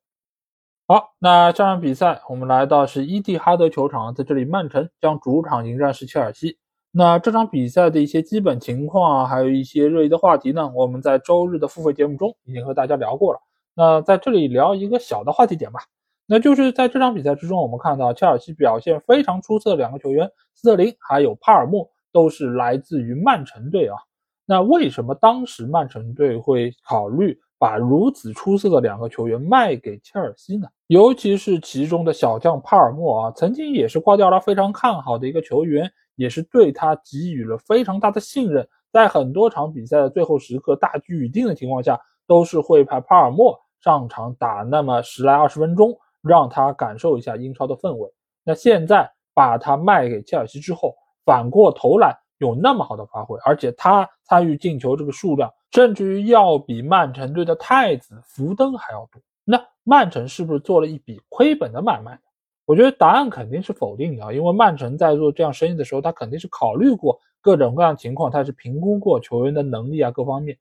[SPEAKER 1] 好，那这场比赛我们来到是伊蒂哈德球场，在这里曼城将主场迎战是切尔西。那这场比赛的一些基本情况啊，还有一些热议的话题呢，我们在周日的付费节目中已经和大家聊过了。那在这里聊一个小的话题点吧，那就是在这场比赛之中，我们看到切尔西表现非常出色的两个球员斯特林还有帕尔默都是来自于曼城队啊。那为什么当时曼城队会考虑？把如此出色的两个球员卖给切尔西呢？尤其是其中的小将帕尔默啊，曾经也是瓜迪奥拉非常看好的一个球员，也是对他给予了非常大的信任。在很多场比赛的最后时刻，大局已定的情况下，都是会派帕尔默上场打那么十来二十分钟，让他感受一下英超的氛围。那现在把他卖给切尔西之后，反过头来有那么好的发挥，而且他参与进球这个数量。甚至于要比曼城队的太子福登还要多，那曼城是不是做了一笔亏本的买卖？我觉得答案肯定是否定的啊，因为曼城在做这样生意的时候，他肯定是考虑过各种各样情况，他是评估过球员的能力啊各方面。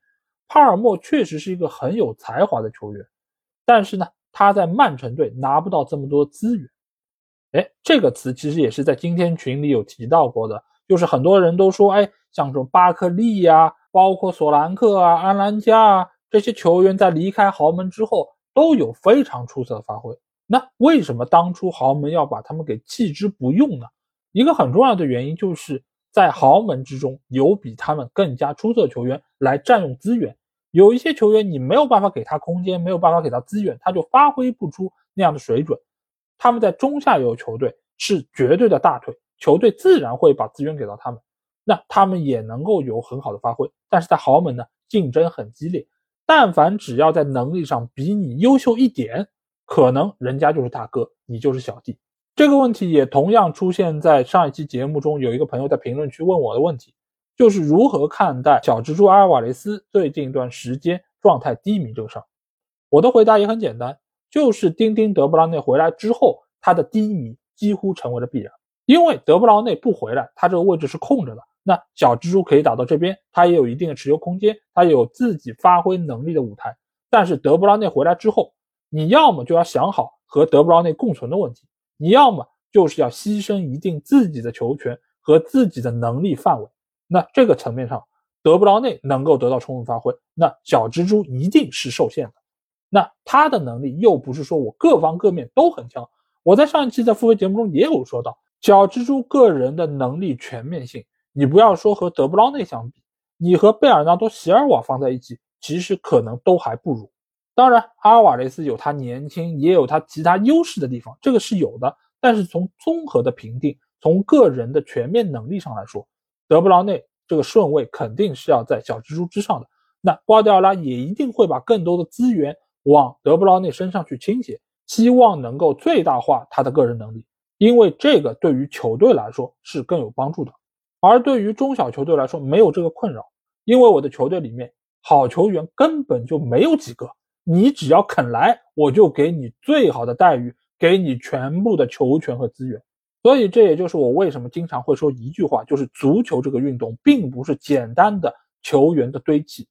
[SPEAKER 1] 帕尔默确实是一个很有才华的球员，但是呢，他在曼城队拿不到这么多资源。哎，这个词其实也是在今天群里有提到过的，就是很多人都说，哎，像这种巴克利呀。包括索兰克啊、安兰加啊这些球员在离开豪门之后都有非常出色的发挥。那为什么当初豪门要把他们给弃之不用呢？一个很重要的原因就是在豪门之中有比他们更加出色的球员来占用资源。有一些球员你没有办法给他空间，没有办法给他资源，他就发挥不出那样的水准。他们在中下游球队是绝对的大腿，球队自然会把资源给到他们。那他们也能够有很好的发挥，但是在豪门呢，竞争很激烈。但凡只要在能力上比你优秀一点，可能人家就是大哥，你就是小弟。这个问题也同样出现在上一期节目中，有一个朋友在评论区问我的问题，就是如何看待小蜘蛛阿尔瓦雷斯最近一段时间状态低迷这个事儿。我的回答也很简单，就是丁丁德布劳内回来之后，他的低迷几乎成为了必然，因为德布劳内不回来，他这个位置是空着的。那小蜘蛛可以打到这边，他也有一定的持球空间，他有自己发挥能力的舞台。但是德布劳内回来之后，你要么就要想好和德布劳内共存的问题，你要么就是要牺牲一定自己的球权和自己的能力范围。那这个层面上，德布劳内能够得到充分发挥，那小蜘蛛一定是受限的。那他的能力又不是说我各方各面都很强。我在上一期在付费节目中也有说到，小蜘蛛个人的能力全面性，你不要说和德布劳内相比，你和贝尔纳多·席尔瓦放在一起，其实可能都还不如。当然，阿尔瓦雷斯有他年轻，也有他其他优势的地方，这个是有的。但是从综合的评定，从个人的全面能力上来说，德布劳内这个顺位肯定是要在小蜘蛛之上的。那瓜迪奥拉也一定会把更多的资源往德布劳内身上去倾斜，希望能够最大化他的个人能力，因为这个对于球队来说是更有帮助的。而对于中小球队来说，没有这个困扰，因为我的球队里面好球员根本就没有几个，你只要肯来，我就给你最好的待遇，给你全部的球权和资源。所以这也就是我为什么经常会说一句话，就是足球这个运动并不是简单的球员的堆砌。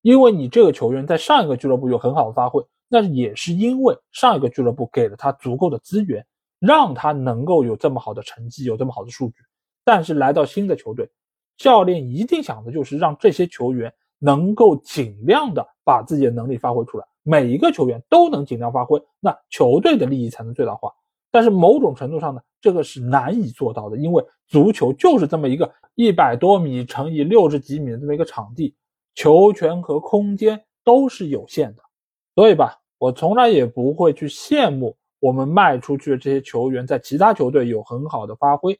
[SPEAKER 1] 因为你这个球员在上一个俱乐部有很好的发挥，那也是因为上一个俱乐部给了他足够的资源，让他能够有这么好的成绩，有这么好的数据。但是来到新的球队，教练一定想的就是让这些球员能够尽量的把自己的能力发挥出来，每一个球员都能尽量发挥，那球队的利益才能最大化。但是某种程度上呢，这个是难以做到的，因为足球就是这么一个一百多米乘以六十几米的这么一个场地。球权和空间都是有限的，所以吧，我从来也不会去羡慕我们卖出去的这些球员在其他球队有很好的发挥，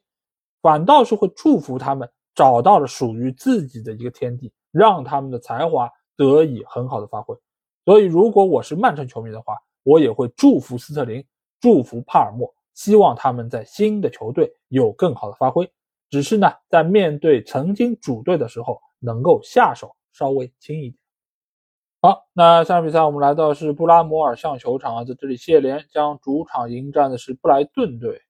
[SPEAKER 1] 反倒是会祝福他们找到了属于自己的一个天地，让他们的才华得以很好的发挥。所以，如果我是曼城球迷的话，我也会祝福斯特林，祝福帕尔默，希望他们在新的球队有更好的发挥。只是呢，在面对曾经主队的时候，能够下手。稍微轻一点。好，那下场比赛我们来到是布拉摩尔象球场啊，在这里谢联将主场迎战的是布莱顿队。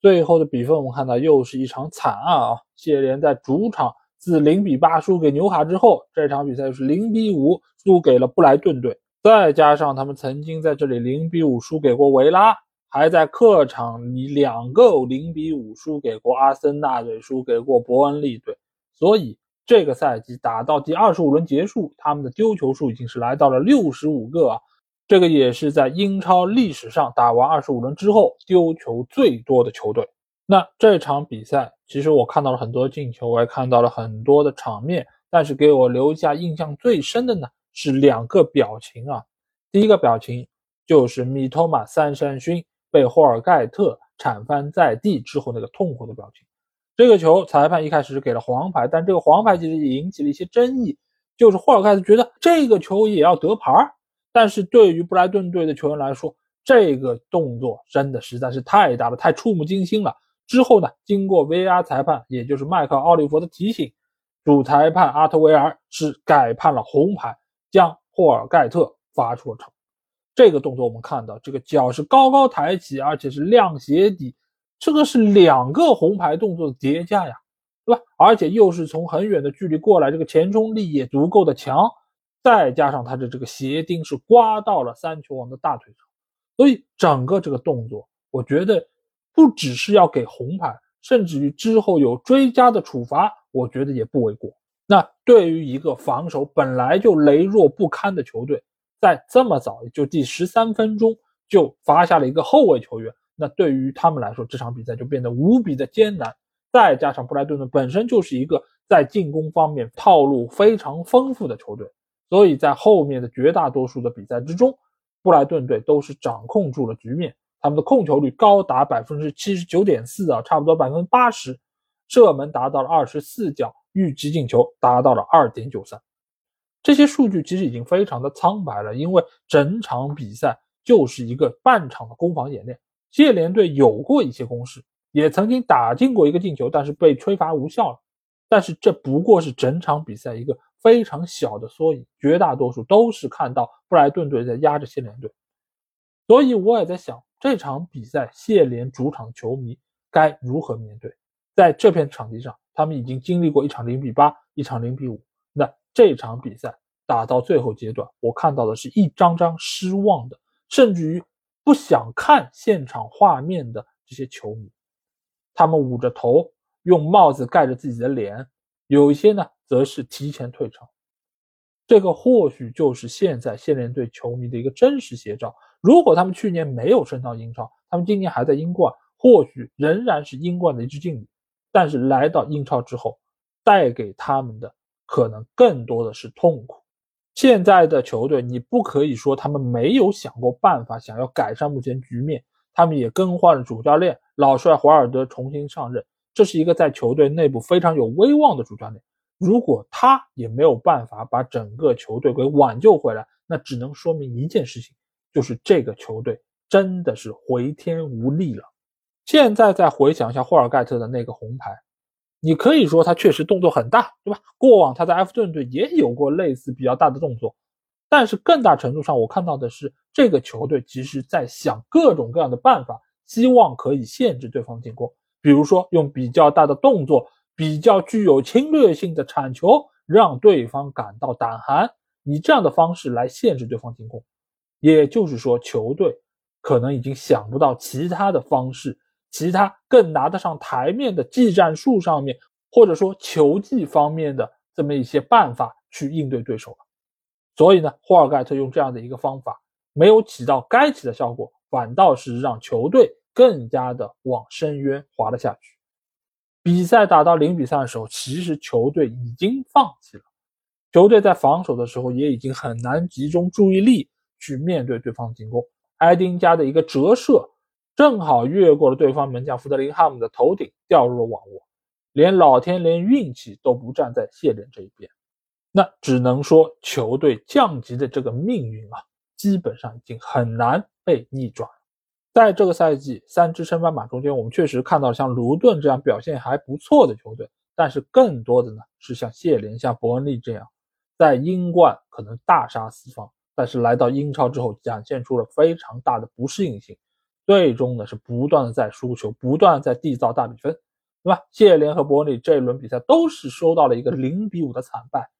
[SPEAKER 1] 最后的比分我们看到又是一场惨案啊！谢联在主场自零比八输给纽卡之后，这场比赛是零比五输给了布莱顿队。再加上他们曾经在这里零比五输给过维拉，还在客场以两个零比五输给过阿森纳队，输给过伯恩利队，所以。这个赛季打到第二十五轮结束，他们的丢球数已经是来到了六十五个啊！这个也是在英超历史上打完二十五轮之后丢球最多的球队。那这场比赛，其实我看到了很多进球，我也看到了很多的场面，但是给我留下印象最深的呢是两个表情啊！第一个表情就是米托马三山勋被霍尔盖特铲翻在地之后那个痛苦的表情。这个球裁判一开始是给了黄牌，但这个黄牌其实也引起了一些争议，就是霍尔盖特觉得这个球也要得牌但是对于布莱顿队的球员来说，这个动作真的实在是太大了，太触目惊心了。之后呢，经过 VR 裁判，也就是麦克奥利弗的提醒，主裁判阿特维尔是改判了红牌，将霍尔盖特罚出了场。这个动作我们看到，这个脚是高高抬起，而且是亮鞋底。这个是两个红牌动作的叠加呀，对吧？而且又是从很远的距离过来，这个前冲力也足够的强，再加上他的这个鞋钉是刮到了三球王的大腿上，所以整个这个动作，我觉得不只是要给红牌，甚至于之后有追加的处罚，我觉得也不为过。那对于一个防守本来就羸弱不堪的球队，在这么早就第十三分钟就罚下了一个后卫球员。那对于他们来说，这场比赛就变得无比的艰难。再加上布莱顿队本身就是一个在进攻方面套路非常丰富的球队，所以在后面的绝大多数的比赛之中，布莱顿队都是掌控住了局面。他们的控球率高达百分之七十九点四啊，差不多百分之八十，射门达到了二十四脚，预期进球达到了二点九三。这些数据其实已经非常的苍白了，因为整场比赛就是一个半场的攻防演练。谢联队有过一些攻势，也曾经打进过一个进球，但是被吹罚无效了。但是这不过是整场比赛一个非常小的缩影，绝大多数都是看到布莱顿队在压着谢联队。所以我也在想，这场比赛谢联主场球迷该如何面对？在这片场地上，他们已经经历过一场零比八，一场零比五。那这场比赛打到最后阶段，我看到的是一张张失望的，甚至于。不想看现场画面的这些球迷，他们捂着头，用帽子盖着自己的脸，有一些呢，则是提前退场。这个或许就是现在谢联队球迷的一个真实写照。如果他们去年没有升到英超，他们今年还在英冠，或许仍然是英冠的一支劲旅。但是来到英超之后，带给他们的可能更多的是痛苦。现在的球队，你不可以说他们没有想过办法，想要改善目前局面。他们也更换了主教练，老帅华尔德重新上任，这是一个在球队内部非常有威望的主教练。如果他也没有办法把整个球队给挽救回来，那只能说明一件事情，就是这个球队真的是回天无力了。现在再回想一下霍尔盖特的那个红牌，你可以说他确实动作很大，对吧？过往他在埃弗顿队也有过类似比较大的动作，但是更大程度上，我看到的是这个球队其实在想各种各样的办法，希望可以限制对方进攻，比如说用比较大的动作。比较具有侵略性的铲球，让对方感到胆寒，以这样的方式来限制对方进攻。也就是说，球队可能已经想不到其他的方式，其他更拿得上台面的技战术上面，或者说球技方面的这么一些办法去应对对手了。所以呢，霍尔盖特用这样的一个方法，没有起到该起的效果，反倒是让球队更加的往深渊滑了下去。比赛打到零比三的时候，其实球队已经放弃了。球队在防守的时候也已经很难集中注意力去面对对方进攻。埃丁加的一个折射，正好越过了对方门将福德林汉姆的头顶，掉入了网窝。连老天连运气都不站在谢联这一边，那只能说球队降级的这个命运啊，基本上已经很难被逆转。在这个赛季三支升班马中间，我们确实看到像卢顿这样表现还不错的球队，但是更多的呢是像谢联、像伯恩利这样，在英冠可能大杀四方，但是来到英超之后展现出了非常大的不适应性，最终呢是不断的在输球，不断在缔造大比分，对吧？谢联和伯恩利这一轮比赛都是收到了一个零比五的惨败，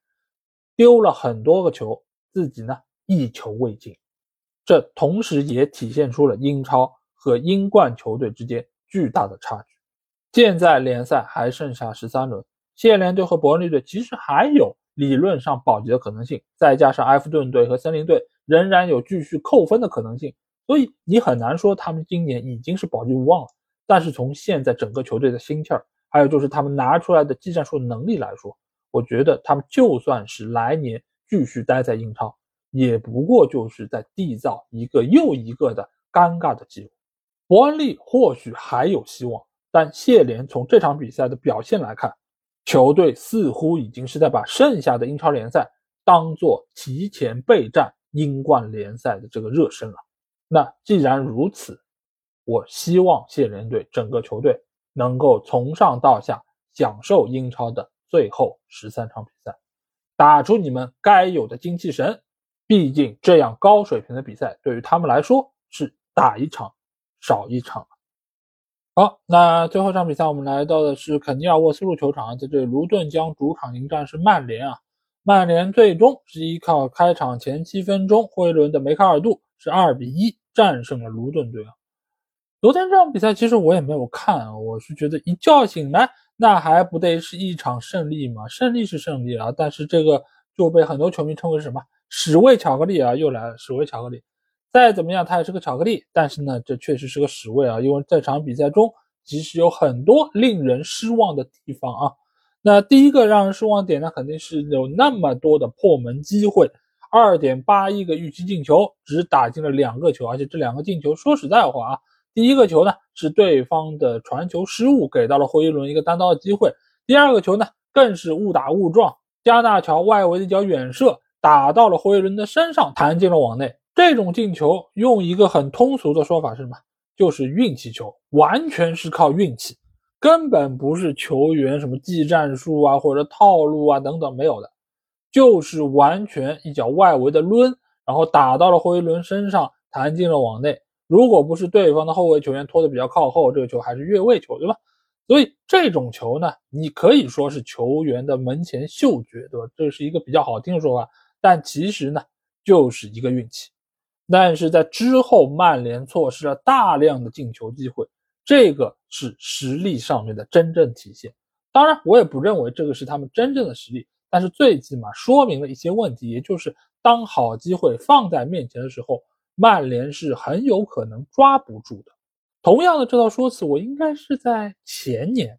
[SPEAKER 1] 丢了很多个球，自己呢一球未进。这同时也体现出了英超和英冠球队之间巨大的差距。现在联赛还剩下十三轮，谢联队和伯恩利队其实还有理论上保级的可能性，再加上埃弗顿队和森林队仍然有继续扣分的可能性，所以你很难说他们今年已经是保级无望了。但是从现在整个球队的心气儿，还有就是他们拿出来的技战术能力来说，我觉得他们就算是来年继续待在英超。也不过就是在缔造一个又一个的尴尬的机会。伯恩利或许还有希望，但谢联从这场比赛的表现来看，球队似乎已经是在把剩下的英超联赛当做提前备战英冠联赛的这个热身了。那既然如此，我希望谢联队整个球队能够从上到下享受英超的最后十三场比赛，打出你们该有的精气神。毕竟这样高水平的比赛对于他们来说是打一场少一场。好，那最后一场比赛我们来到的是肯尼尔沃斯路球场，在这里卢顿将主场迎战是曼联啊。曼联最终是依靠开场前七分钟霍伊伦的梅开二度，是二比一战胜了卢顿队啊。昨天这场比赛其实我也没有看，我是觉得一觉醒来那还不得是一场胜利吗？胜利是胜利啊，但是这个就被很多球迷称为什么？屎味巧克力啊，又来了！屎味巧克力，再怎么样，它也是个巧克力。但是呢，这确实是个屎味啊，因为这场比赛中其实有很多令人失望的地方啊。那第一个让人失望点呢，肯定是有那么多的破门机会，二点八亿个预期进球，只打进了两个球，而且这两个进球，说实在话啊，第一个球呢是对方的传球失误，给到了霍伊伦一个单刀的机会；第二个球呢更是误打误撞，加纳乔外围的一脚远射。打到了霍伊伦的身上，弹进了网内。这种进球，用一个很通俗的说法是什么？就是运气球，完全是靠运气，根本不是球员什么技战术啊或者套路啊等等没有的，就是完全一脚外围的抡，然后打到了霍伊伦身上，弹进了网内。如果不是对方的后卫球员拖得比较靠后，这个球还是越位球，对吧？所以这种球呢，你可以说是球员的门前嗅觉，对吧？这是一个比较好听的说法。但其实呢，就是一个运气。但是在之后，曼联错失了大量的进球机会，这个是实力上面的真正体现。当然，我也不认为这个是他们真正的实力，但是最起码说明了一些问题，也就是当好机会放在面前的时候，曼联是很有可能抓不住的。同样的这套说辞，我应该是在前年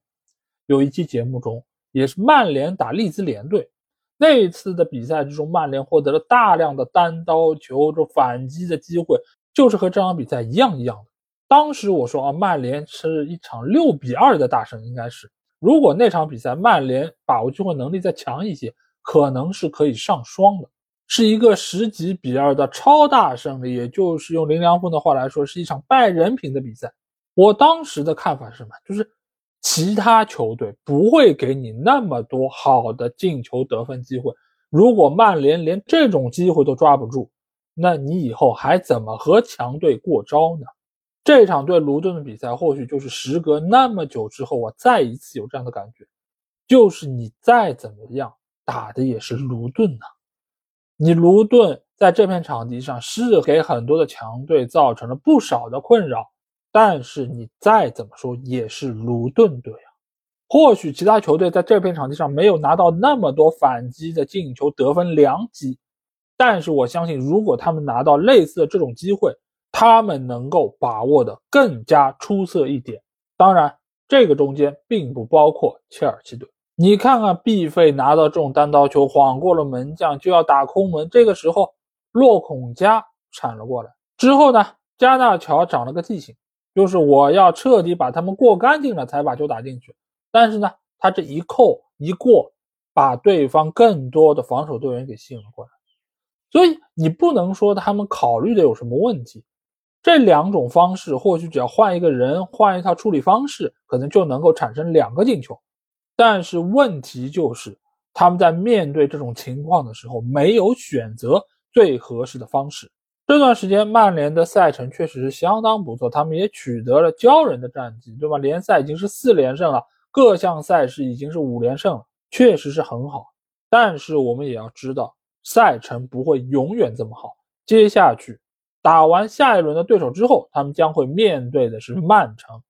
[SPEAKER 1] 有一期节目中，也是曼联打利兹联队那一次的比赛之中，曼联获得了大量的单刀球这反击的机会，就是和这场比赛一样一样的。当时我说啊，曼联是一场六比二的大胜，应该是如果那场比赛曼联把握机会能力再强一些，可能是可以上双的，是一个十几比二的超大胜利，也就是用林良锋的话来说，是一场败人品的比赛。我当时的看法是什么？就是其他球队不会给你那么多好的进球得分机会。如果曼联连这种机会都抓不住，那你以后还怎么和强队过招呢？这场对卢顿的比赛，或许就是时隔那么久之后，我再一次有这样的感觉，就是你再怎么样打的也是卢顿呐。你卢顿在这片场地上是给很多的强队造成了不少的困扰。但是你再怎么说也是卢顿队啊，或许其他球队在这片场地上没有拿到那么多反击的进球得分良机，但是我相信，如果他们拿到类似的这种机会，他们能够把握的更加出色一点。当然，这个中间并不包括切尔西队。你看看毕费拿到这种单刀球，晃过了门将就要打空门，这个时候洛孔加铲了过来，之后呢，加纳乔长了个记性。就是我要彻底把他们过干净了，才把球打进去。但是呢，他这一扣一过，把对方更多的防守队员给吸引了过来。所以你不能说他们考虑的有什么问题。这两种方式或许只要换一个人，换一套处理方式，可能就能够产生两个进球。但是问题就是他们在面对这种情况的时候，没有选择最合适的方式。这段时间，曼联的赛程确实是相当不错，他们也取得了骄人的战绩，对吧？联赛已经是四连胜了，各项赛事已经是五连胜了，确实是很好。但是我们也要知道，赛程不会永远这么好。接下去打完下一轮的对手之后，他们将会面对的是曼城，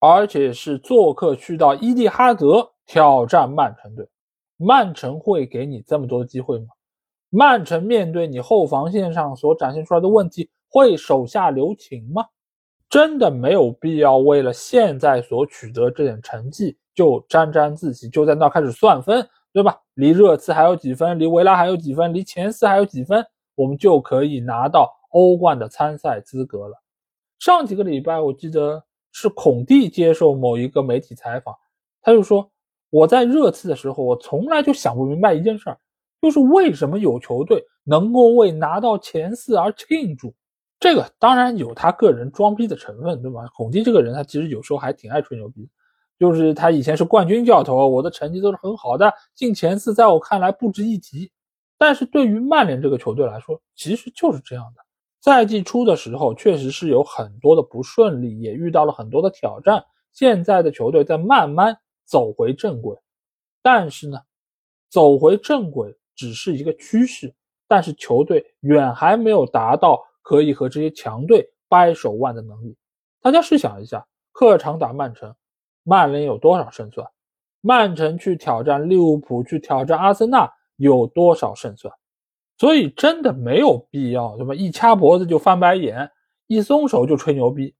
[SPEAKER 1] 而且是做客去到伊蒂哈德挑战曼城队。曼城会给你这么多机会吗？曼城面对你后防线上所展现出来的问题，会手下留情吗？真的没有必要为了现在所取得这点成绩就沾沾自喜，就在那开始算分，对吧？离热刺还有几分，离维拉还有几分，离前四还有几分，我们就可以拿到欧冠的参赛资格了。上几个礼拜，我记得是孔蒂接受某一个媒体采访，他就说：“我在热刺的时候，我从来就想不明白一件事儿。”就是为什么有球队能够为拿到前四而庆祝？这个当然有他个人装逼的成分，对吧？孔蒂这个人，他其实有时候还挺爱吹牛逼。就是他以前是冠军教头，我的成绩都是很好的，进前四在我看来不值一提。但是对于曼联这个球队来说，其实就是这样的。赛季初的时候，确实是有很多的不顺利，也遇到了很多的挑战。现在的球队在慢慢走回正轨，但是呢，走回正轨。只是一个趋势，但是球队远还没有达到可以和这些强队掰手腕的能力。大家试想一下，客场打曼城，曼联有多少胜算？曼城去挑战利物浦，去挑战阿森纳，有多少胜算？所以真的没有必要，对吧？一掐脖子就翻白眼，一松手就吹牛逼。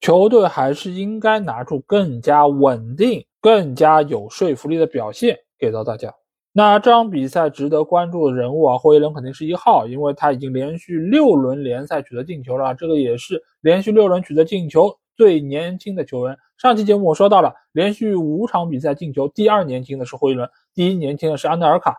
[SPEAKER 1] 球队还是应该拿出更加稳定、更加有说服力的表现给到大家。那这场比赛值得关注的人物啊，霍伊伦肯定是一号，因为他已经连续六轮联赛取得进球了，这个也是连续六轮取得进球最年轻的球员。上期节目我说到了，连续五场比赛进球，第二年轻的是霍伊伦，第一年轻的是安德尔卡。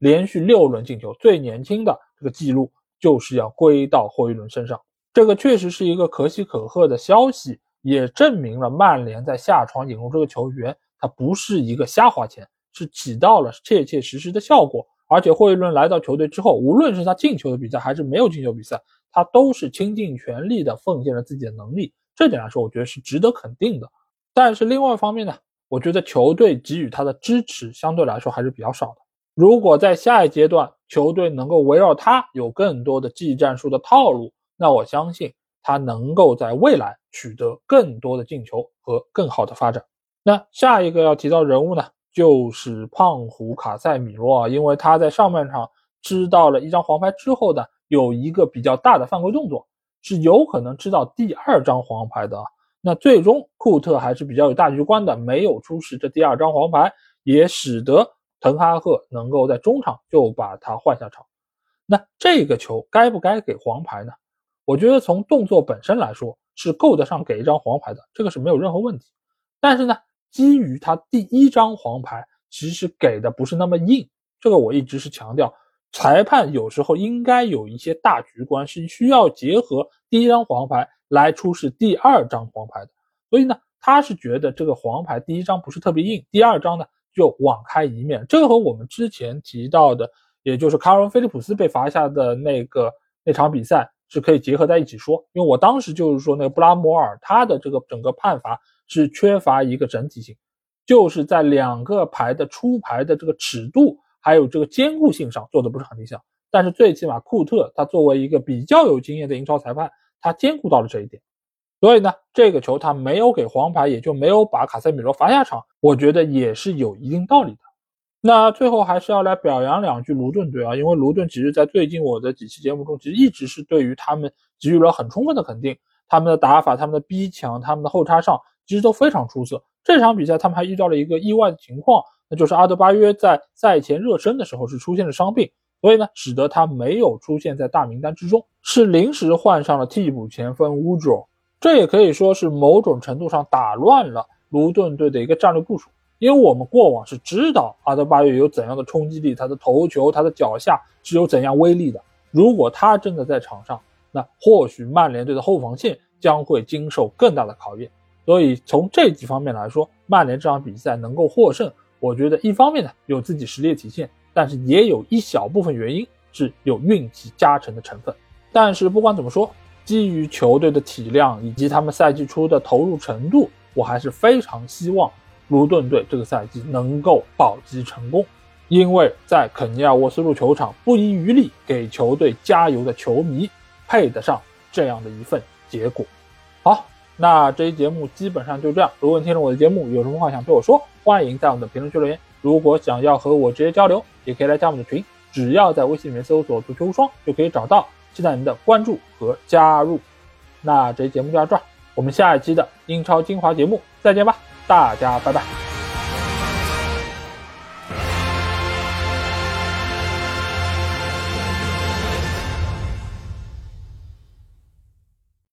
[SPEAKER 1] 连续六轮进球最年轻的这个记录就是要归到霍伊伦身上，这个确实是一个可喜可贺的消息，也证明了曼联在下床引入这个球员，他不是一个瞎花钱。是起到了切切实实的效果，而且霍伊伦来到球队之后，无论是他进球的比赛还是没有进球比赛，他都是倾尽全力的奉献了自己的能力。这点来说，我觉得是值得肯定的。但是另外一方面呢，我觉得球队给予他的支持相对来说还是比较少的。如果在下一阶段球队能够围绕他有更多的技战术的套路，那我相信他能够在未来取得更多的进球和更好的发展。那下一个要提到人物呢？就是胖虎卡塞米罗啊，因为他在上半场知道了一张黄牌之后呢，有一个比较大的犯规动作，是有可能吃到第二张黄牌的啊。那最终库特还是比较有大局观的，没有出示这第二张黄牌，也使得滕哈赫能够在中场就把他换下场。那这个球该不该给黄牌呢？我觉得从动作本身来说是够得上给一张黄牌的，这个是没有任何问题。但是呢，基于他第一张黄牌其实给的不是那么硬，这个我一直是强调，裁判有时候应该有一些大局观，是需要结合第一张黄牌。来出示第二张黄牌的，所以呢，他是觉得这个黄牌第一张不是特别硬，第二张呢就网开一面。这个和我们之前提到的，也就是卡尔文·菲利普斯被罚下的那个那场比赛是可以结合在一起说。因为我当时就是说，那个布拉摩尔他的这个整个判罚是缺乏一个整体性，就是在两个牌的出牌的这个尺度还有这个坚固性上做的不是很理想。但是最起码库特他作为一个比较有经验的英超裁判。他兼顾到了这一点，所以呢，这个球他没有给黄牌，也就没有把卡塞米罗罚下场。我觉得也是有一定道理的。那最后还是要来表扬两句卢顿队啊，因为卢顿其实在最近我的几期节目中，其实一直是对于他们给予了很充分的肯定。他们的打法、他们的逼抢、他们的后插上，其实都非常出色。这场比赛他们还遇到了一个意外的情况，那就是阿德巴约在赛前热身的时候是出现了伤病。所以呢，使得他没有出现在大名单之中，是临时换上了替补前锋乌卓。这也可以说是某种程度上打乱了卢顿队的一个战略部署。因为我们过往是知道阿德巴约有怎样的冲击力，他的头球、他的脚下是有怎样威力的。如果他真的在场上，那或许曼联队的后防线将会经受更大的考验。所以从这几方面来说，曼联这场比赛能够获胜，我觉得一方面呢有自己实力体现。但是也有一小部分原因是有运气加成的成分。但是不管怎么说，基于球队的体量以及他们赛季初的投入程度，我还是非常希望卢顿队这个赛季能够保级成功。因为在肯尼亚沃斯路球场不遗余力给球队加油的球迷，配得上这样的一份结果。好，那这期节目基本上就这样。如果你听了我的节目有什么话想对我说，欢迎在我们的评论区留言。如果想要和我直接交流，也可以来加我们的群，只要在微信里面搜索“足球无双”就可以找到。期待您的关注和加入。那这期节目就到这儿，我们下一期的英超精华节目再见吧，大家拜拜。